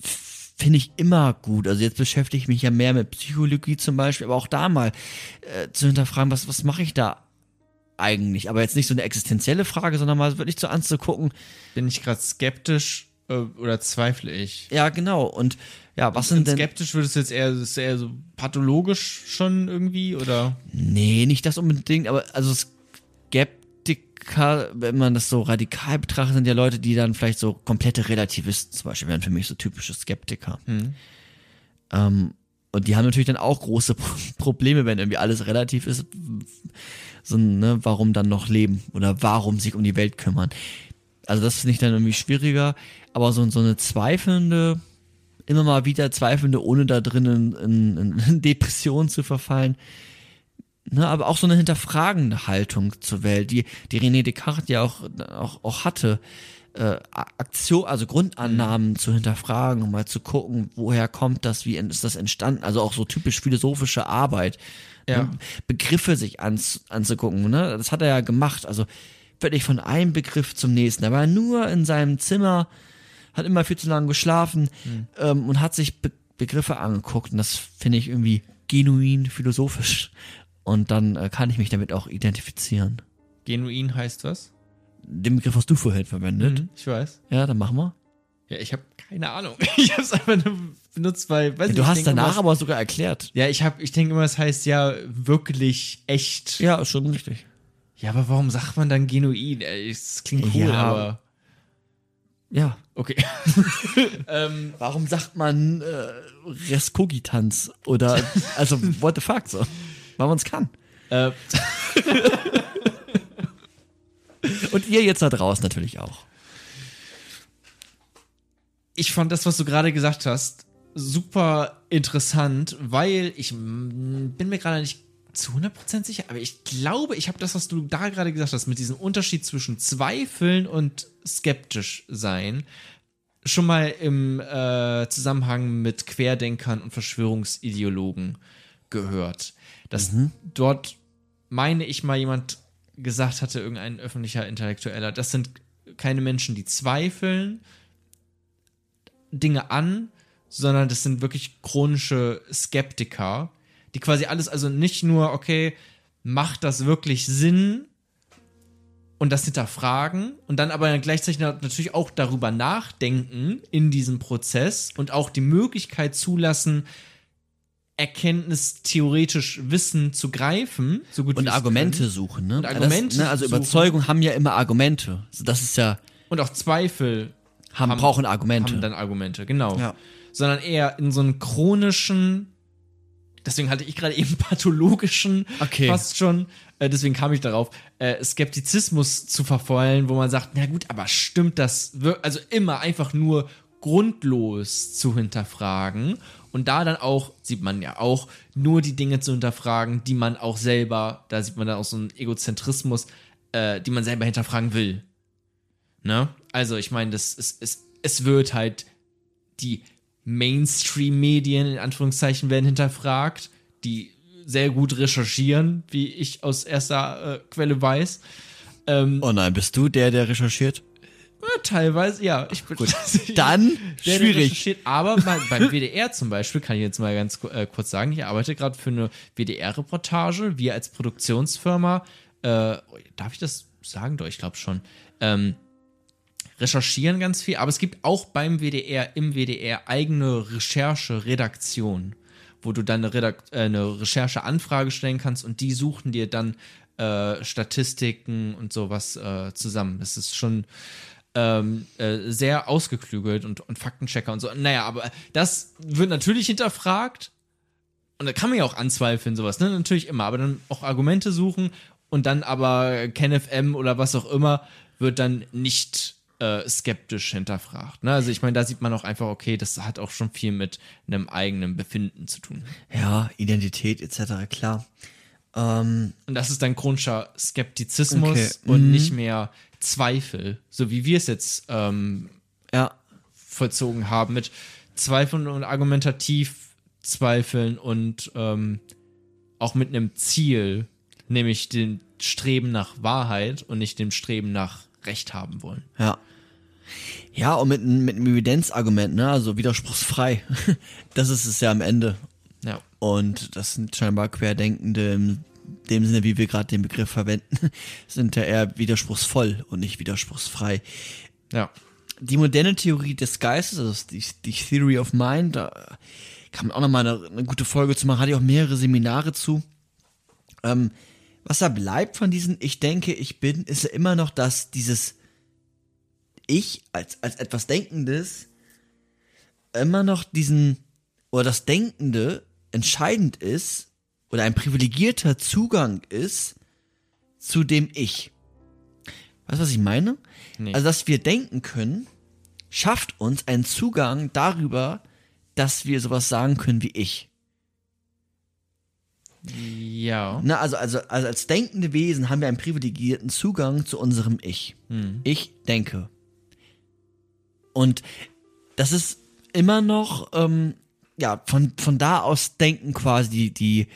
finde ich immer gut. Also jetzt beschäftige ich mich ja mehr mit Psychologie zum Beispiel, aber auch da mal äh, zu hinterfragen, was, was mache ich da eigentlich? Aber jetzt nicht so eine existenzielle Frage, sondern mal wirklich so anzugucken, Bin ich gerade skeptisch äh, oder zweifle ich? ja genau, und ja, was sind denn... skeptisch würdest du jetzt eher, ist eher so pathologisch schon irgendwie oder? Nee, nicht das unbedingt, aber also Skeptiker, wenn man das so radikal betrachtet, sind ja Leute, die dann vielleicht so komplette Relativisten zum Beispiel wären für mich so typische Skeptiker. Ähm, und die haben natürlich dann auch große Pro- Probleme, wenn irgendwie alles relativ ist. So, ne, warum dann noch leben oder warum sich um die Welt kümmern. Also das finde ich dann irgendwie schwieriger, aber so, so eine zweifelnde, immer mal wieder zweifelnde, ohne da drinnen in, in, in Depression zu verfallen, ne, aber auch so eine hinterfragende Haltung zur Welt, die, die René Descartes ja auch, auch, auch hatte, äh, Aktion, also Grundannahmen zu hinterfragen und mal zu gucken, woher kommt das, wie ist das entstanden, also auch so typisch philosophische Arbeit, Ja. ne, Begriffe sich ans, anzugucken, ne, das hat er ja gemacht, also wirklich von einem Begriff zum nächsten, er war nur in seinem Zimmer, hat immer viel zu lange geschlafen ähm, und hat sich Be Begriffe angeguckt. Und das finde ich irgendwie genuin philosophisch. Und dann äh, kann ich mich damit auch identifizieren. Genuin heißt was? Den Begriff hast du vorhin verwendet. Mhm, ich weiß. Ja, dann machen wir. Ja, ich habe keine Ahnung. Ich habe es einfach nur benutzt, weil weiß Ja, du hast denke danach immer, aber sogar erklärt. Ja, ich habe ich denke immer, es heißt ja wirklich echt. Ja, ist schon richtig. Ja, aber warum sagt man dann genuin? Es klingt cool, Ja. aber Ja. okay. ähm, Warum sagt man äh, Reskogitans oder also what the fuck so? Weil man es kann. äh, Und ihr jetzt da draußen natürlich auch. ich fand das, was du gerade gesagt hast, super interessant, weil ich bin mir gerade nicht zu 100% sicher, aber ich glaube, ich habe das, was du da gerade gesagt hast, mit diesem Unterschied zwischen Zweifeln und skeptisch sein, schon mal im äh, Zusammenhang mit Querdenkern und Verschwörungsideologen gehört. Dass dort, meine ich mal, jemand gesagt hatte, irgendein öffentlicher Intellektueller, das sind keine Menschen, die zweifeln, Dinge an, sondern das sind wirklich chronische Skeptiker, die quasi alles, also nicht nur, okay, macht das wirklich Sinn und das hinterfragen und dann aber gleichzeitig natürlich auch darüber nachdenken in diesem Prozess und auch die Möglichkeit zulassen, erkenntnistheoretisch Wissen zu greifen, so gut Und Argumente können. suchen, ne? Argumente das, ne? Also suchen. Überzeugung haben ja immer Argumente. Also das ist ja, und auch Zweifel haben, Haben- brauchen Argumente. haben dann Argumente, genau. Ja. sondern eher in so einen chronischen, deswegen hatte ich gerade eben pathologischen, Okay. fast schon, äh, deswegen kam ich darauf, äh, Skeptizismus zu verfallen, wo man sagt, na gut, aber stimmt das, also immer einfach nur grundlos zu hinterfragen und da dann auch, sieht man ja auch, nur die Dinge zu hinterfragen, die man auch selber, da sieht man dann auch so einen Egozentrismus, äh, die man selber hinterfragen will. Ne? Also ich meine, das ist, es, es wird halt die Mainstream-Medien in Anführungszeichen werden hinterfragt, die sehr gut recherchieren, wie ich aus erster äh, Quelle weiß. Ähm, Oh nein, bist du der, der recherchiert? Äh, teilweise, ja, ich bin Dann der, der schwierig. Aber bei, beim WDR zum Beispiel, kann ich jetzt mal ganz äh, kurz sagen, ich arbeite gerade für eine WDR-Reportage. Wir als Produktionsfirma, äh, darf ich das sagen? Doch, ich glaube schon. Ähm, recherchieren ganz viel, aber es gibt auch beim WDR, im WDR eigene Recherche-Redaktion, wo du dann eine, Redakt äh, eine Rechercheanfrage stellen kannst und die suchen dir dann äh, Statistiken und sowas äh, zusammen. Das ist schon ähm, äh, sehr ausgeklügelt und, und Faktenchecker und so. Naja, aber das wird natürlich hinterfragt und da kann man ja auch anzweifeln, sowas, ne? Natürlich immer, aber dann auch Argumente suchen und dann aber KenFM oder was auch immer wird dann nicht äh, skeptisch hinterfragt. Ne? Also ich meine, da sieht man auch einfach, okay, das hat auch schon viel mit einem eigenen Befinden zu tun. Ja, Identität etc., klar. Ähm, Und das ist dann chronischer Skeptizismus Okay, und mhm. nicht mehr Zweifel, so wie wir es jetzt ähm, ja, vollzogen haben mit Zweifeln und argumentativ Zweifeln und ähm, auch mit einem Ziel, nämlich dem Streben nach Wahrheit und nicht dem Streben nach Recht haben wollen. ja. Ja, und mit, einem- mit einem Evidenzargument, ne, also widerspruchsfrei. Das ist es ja am Ende. Ja. Und das sind scheinbar Querdenkende im dem Sinne, wie wir gerade den Begriff verwenden, sind ja eher widerspruchsvoll und nicht widerspruchsfrei. Ja. Die moderne Theorie des Geistes, also die, die Theory of Mind, da kann man auch nochmal eine, eine gute Folge zu machen, hatte ich auch mehrere Seminare zu. Ähm, was da bleibt von diesen Ich denke, ich bin, ist ja immer noch, dass dieses Ich als, als etwas Denkendes immer noch diesen, oder das Denkende entscheidend ist, oder ein privilegierter Zugang ist zu dem Ich. Weißt du, was ich meine? Nee. Also, dass wir denken können, schafft uns einen Zugang darüber, dass wir sowas sagen können wie ich. Ja. Na, also, also, also als denkende Wesen haben wir einen privilegierten Zugang zu unserem Ich. Ich denke. Und das ist immer noch, ähm, ja, von, von da aus denken quasi die, die,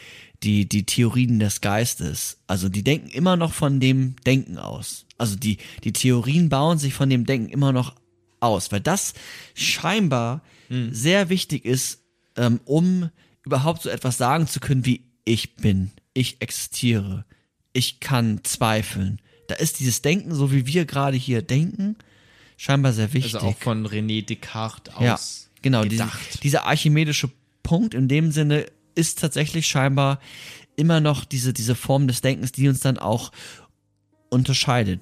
die, die Theorien des Geistes. Also die denken immer noch von dem Denken aus. Also die, die Theorien bauen sich von dem Denken immer noch aus, weil das scheinbar sehr wichtig ist, ähm, um überhaupt so etwas sagen zu können wie ich bin, ich existiere, ich kann zweifeln. Da ist dieses Denken, so wie wir gerade hier denken, scheinbar sehr wichtig. Also auch von René Descartes aus. Ja, genau. Diese, gedacht. dieser archimedische Punkt in dem Sinne ist tatsächlich scheinbar immer noch diese, diese Form des Denkens, die uns dann auch unterscheidet.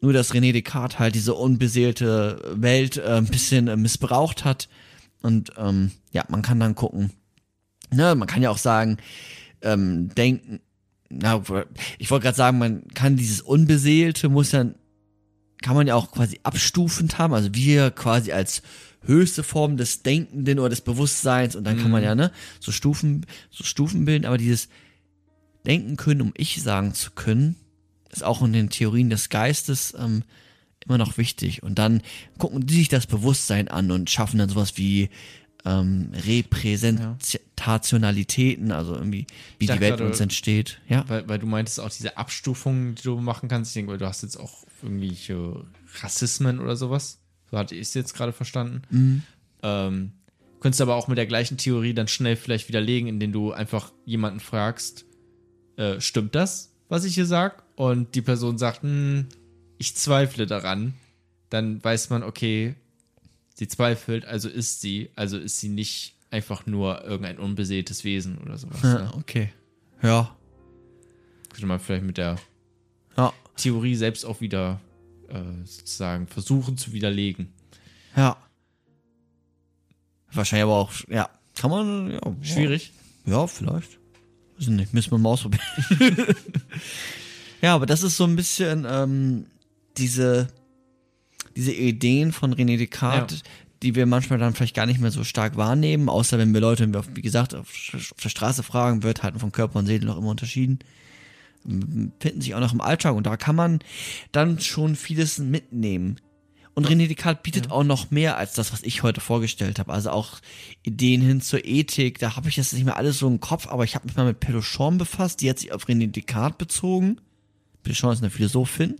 Nur, dass René Descartes halt diese unbeseelte Welt äh, ein bisschen äh, missbraucht hat. Und ähm, ja, man kann dann gucken. Ne, man kann ja auch sagen, ähm, denken, na, ich wollte gerade sagen, man kann dieses Unbeseelte, muss dann kann man ja auch quasi abstufend haben, also wir quasi als höchste Form des Denkenden oder des Bewusstseins und dann kann man ja, ne, so Stufen, so Stufen bilden, aber dieses Denken können, um ich sagen zu können, ist auch in den Theorien des Geistes ähm, immer noch wichtig. Und dann gucken die sich das Bewusstsein an und schaffen dann sowas wie ähm, Repräsentationalitäten, also irgendwie, wie die dachte Welt gerade- uns entsteht. Ja. Weil, weil du meintest auch diese Abstufungen, die du machen kannst. Ich denke, weil du hast jetzt auch irgendwelche Rassismen oder sowas. So hatte ich es jetzt gerade verstanden. Ähm, könntest aber auch mit der gleichen Theorie dann schnell vielleicht widerlegen, indem du einfach jemanden fragst, äh, stimmt das, was ich hier sag? Und die Person sagt, hm, ich zweifle daran. Dann weiß man, okay, sie zweifelt, also ist sie, also ist sie nicht einfach nur irgendein unbeseeltes Wesen oder sowas. Ja, Ne? okay. Ja. Könnte man vielleicht mit der Ja. Theorie selbst auch wieder äh, sozusagen versuchen zu widerlegen. Ja. wahrscheinlich aber auch, ja, kann man, ja. Schwierig. Ja, vielleicht. Ich nicht, müssen wir mal ausprobieren. ja, aber das ist so ein bisschen ähm, diese, diese Ideen von René Descartes, Ja. die wir manchmal dann vielleicht gar nicht mehr so stark wahrnehmen, außer wenn wir Leute, wie gesagt, auf, auf der Straße fragen, wird halt von Körper und Seele noch immer unterschieden. Finden sich auch noch im Alltag und da kann man dann schon vieles mitnehmen. Und René Descartes bietet auch noch mehr als das, was ich heute vorgestellt habe. Also auch Ideen hin zur Ethik. Da habe ich jetzt nicht mehr alles so im Kopf, aber ich habe mich mal mit Pélochon befasst. Die hat sich auf René Descartes bezogen. Pélochon ist eine Philosophin.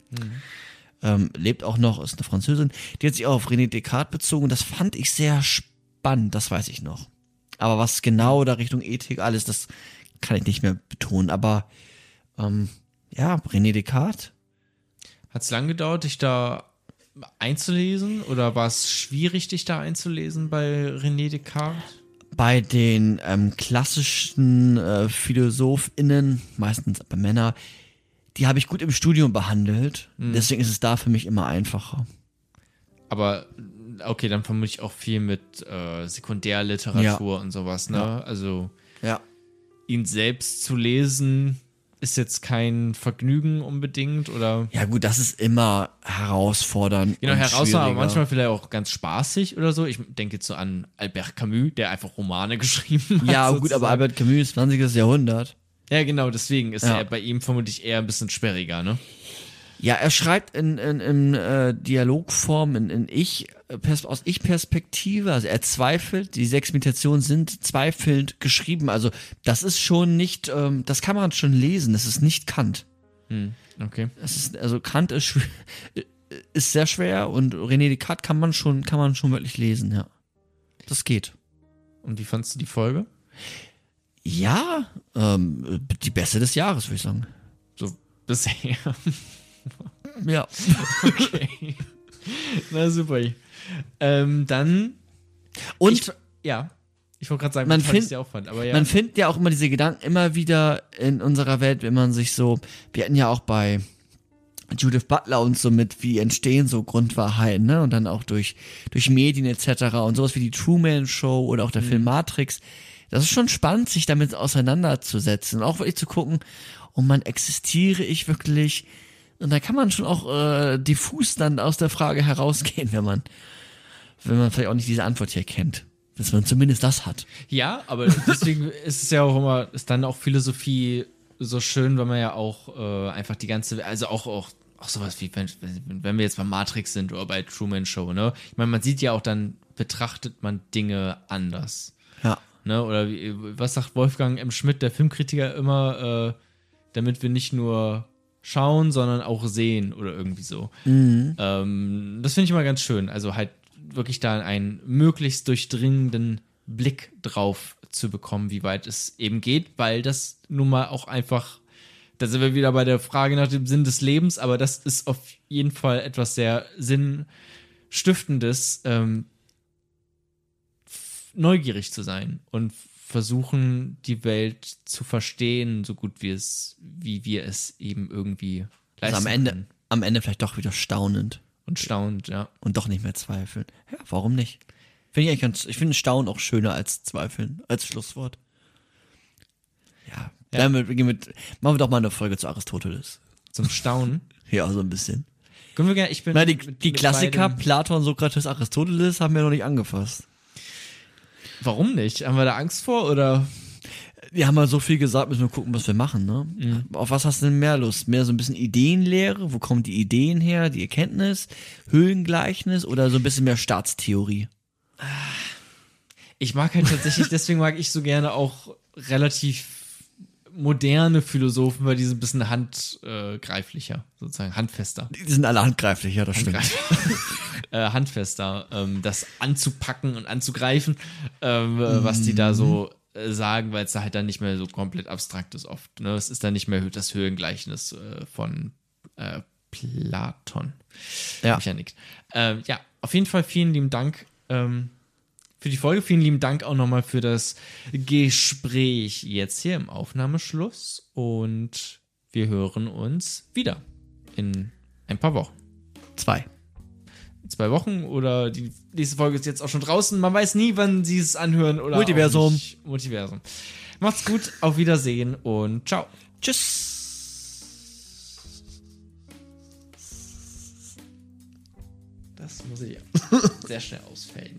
Ähm, lebt auch noch, ist eine Französin. Die hat sich auch auf René Descartes bezogen. Das fand ich sehr spannend, das weiß ich noch. Aber was genau da Richtung Ethik alles, das kann ich nicht mehr betonen. Aber ähm, ja, René Descartes. Hat es lang gedauert, dich da einzulesen? Oder war es schwierig, dich da einzulesen bei René Descartes? bei den ähm, klassischen äh, PhilosophInnen, meistens aber Männer, die habe ich gut im Studium behandelt. Deswegen ist es da für mich immer einfacher. Aber okay, dann vermute ich auch viel mit äh, Sekundärliteratur und sowas, ne? Ja. Also Ja. ihn selbst zu lesen ist jetzt kein Vergnügen unbedingt oder Ja gut, das ist immer herausfordernd. genau herausfordernd, aber manchmal vielleicht auch ganz spaßig oder so. Ich denke jetzt so an Albert Camus, der einfach Romane geschrieben hat. Ja, gut, sozusagen. aber Albert Camus, 20. Jahrhundert. Ja, genau, deswegen ist Ja. er bei ihm vermutlich eher ein bisschen sperriger, ne? Ja, er schreibt in, in, in äh, Dialogform, in, in Ich, äh, aus Ich-Perspektive. Also er zweifelt, die sechs Meditationen sind zweifelnd geschrieben. Also das ist schon nicht, ähm, das kann man schon lesen. Das ist nicht Kant. Hm, okay. Es ist, also Kant ist, ist sehr schwer und René Descartes kann man schon, kann man schon wirklich lesen, ja. Das geht. Und wie fandst du die Folge? Ja, ähm, die beste des Jahres, würde ich sagen. So bisher. Ja. okay. Na super. Ähm, dann Und ich, ja. Ich wollte gerade sagen, Man wie toll ich find- sie auch fand, aber ja. man findet ja auch immer diese Gedanken immer wieder in unserer Welt, wenn man sich so, wir hatten ja auch bei Judith Butler und so mit, wie entstehen so Grundwahrheiten, ne? Und dann auch durch, durch Medien etc. und sowas wie die Truman Show oder auch der Film Matrix. Das ist schon spannend, sich damit auseinanderzusetzen und auch wirklich zu gucken, oh man, existiere ich wirklich? Und da kann man schon auch äh, diffus dann aus der Frage herausgehen, wenn man, wenn man vielleicht auch nicht diese Antwort hier kennt. Dass man zumindest das hat. Ja, aber deswegen ist es ja auch immer, ist dann auch Philosophie so schön, weil man ja auch äh, einfach die ganze, also auch, auch, auch sowas wie, wenn, wenn wir jetzt bei Matrix sind oder bei Truman Show, ne? Ich meine, man sieht ja auch dann, betrachtet man Dinge anders. Ja. Ne? Oder wie, was sagt Wolfgang M. Schmidt, der Filmkritiker, immer, äh, damit wir nicht nur schauen, sondern auch sehen oder irgendwie so. Ähm, das finde ich immer ganz schön. Also halt wirklich da einen möglichst durchdringenden Blick drauf zu bekommen, wie weit es eben geht, weil das nun mal auch einfach, da sind wir wieder bei der Frage nach dem Sinn des Lebens, aber das ist auf jeden Fall etwas sehr Sinnstiftendes, ähm, neugierig zu sein und versuchen, die Welt zu verstehen, so gut wie es, wie wir es eben irgendwie leisten Also am Ende, können. am Ende vielleicht doch wieder staunend Und staunt, ja. und doch nicht mehr zweifeln. Ja, warum nicht? Finde ich eigentlich ganz, ich finde Staunen auch schöner als Zweifeln, als Schlusswort. Ja, damit gehen wir, machen wir doch mal eine Folge zu Aristoteles. Zum Staunen. Ja, so ein bisschen. Können wir gerne, ich bin. Na, die, mit- die mit Klassiker, beidem- Platon, Sokrates, Aristoteles, haben wir noch nicht angefasst. Warum nicht? Haben wir da Angst vor oder? Wir haben mal so viel gesagt, müssen wir gucken, was wir machen, ne? Mhm. Auf was hast du denn mehr Lust? Mehr so ein bisschen Ideenlehre? Wo kommen die Ideen her? Die Erkenntnis? Höhlengleichnis? Oder so ein bisschen mehr Staatstheorie? Ich mag halt tatsächlich, deswegen mag ich so gerne auch relativ moderne Philosophen, weil die sind ein bisschen handgreiflicher, sozusagen handfester. Die sind alle handgreiflich, ja, das stimmt. äh, handfester, ähm, das anzupacken und anzugreifen, ähm, äh, was die da so äh, sagen, weil es da halt dann nicht mehr so komplett abstrakt ist oft. Ne? Es ist dann nicht mehr das Höhengleichnis äh, von äh, Platon. Ja. Nickt. Ähm, ja, auf jeden Fall vielen lieben Dank ähm, für die Folge. Vielen lieben Dank auch nochmal für das Gespräch jetzt hier im Aufnahmeschluss. Und wir hören uns wieder in ein paar Wochen. Zwei. zwei Wochen oder die nächste Folge ist jetzt auch schon draußen. Man weiß nie, wann sie es anhören oder. Multiversum. Multiversum. Macht's gut, auf Wiedersehen und ciao. Tschüss. Das muss ich sehr schnell ausfällen.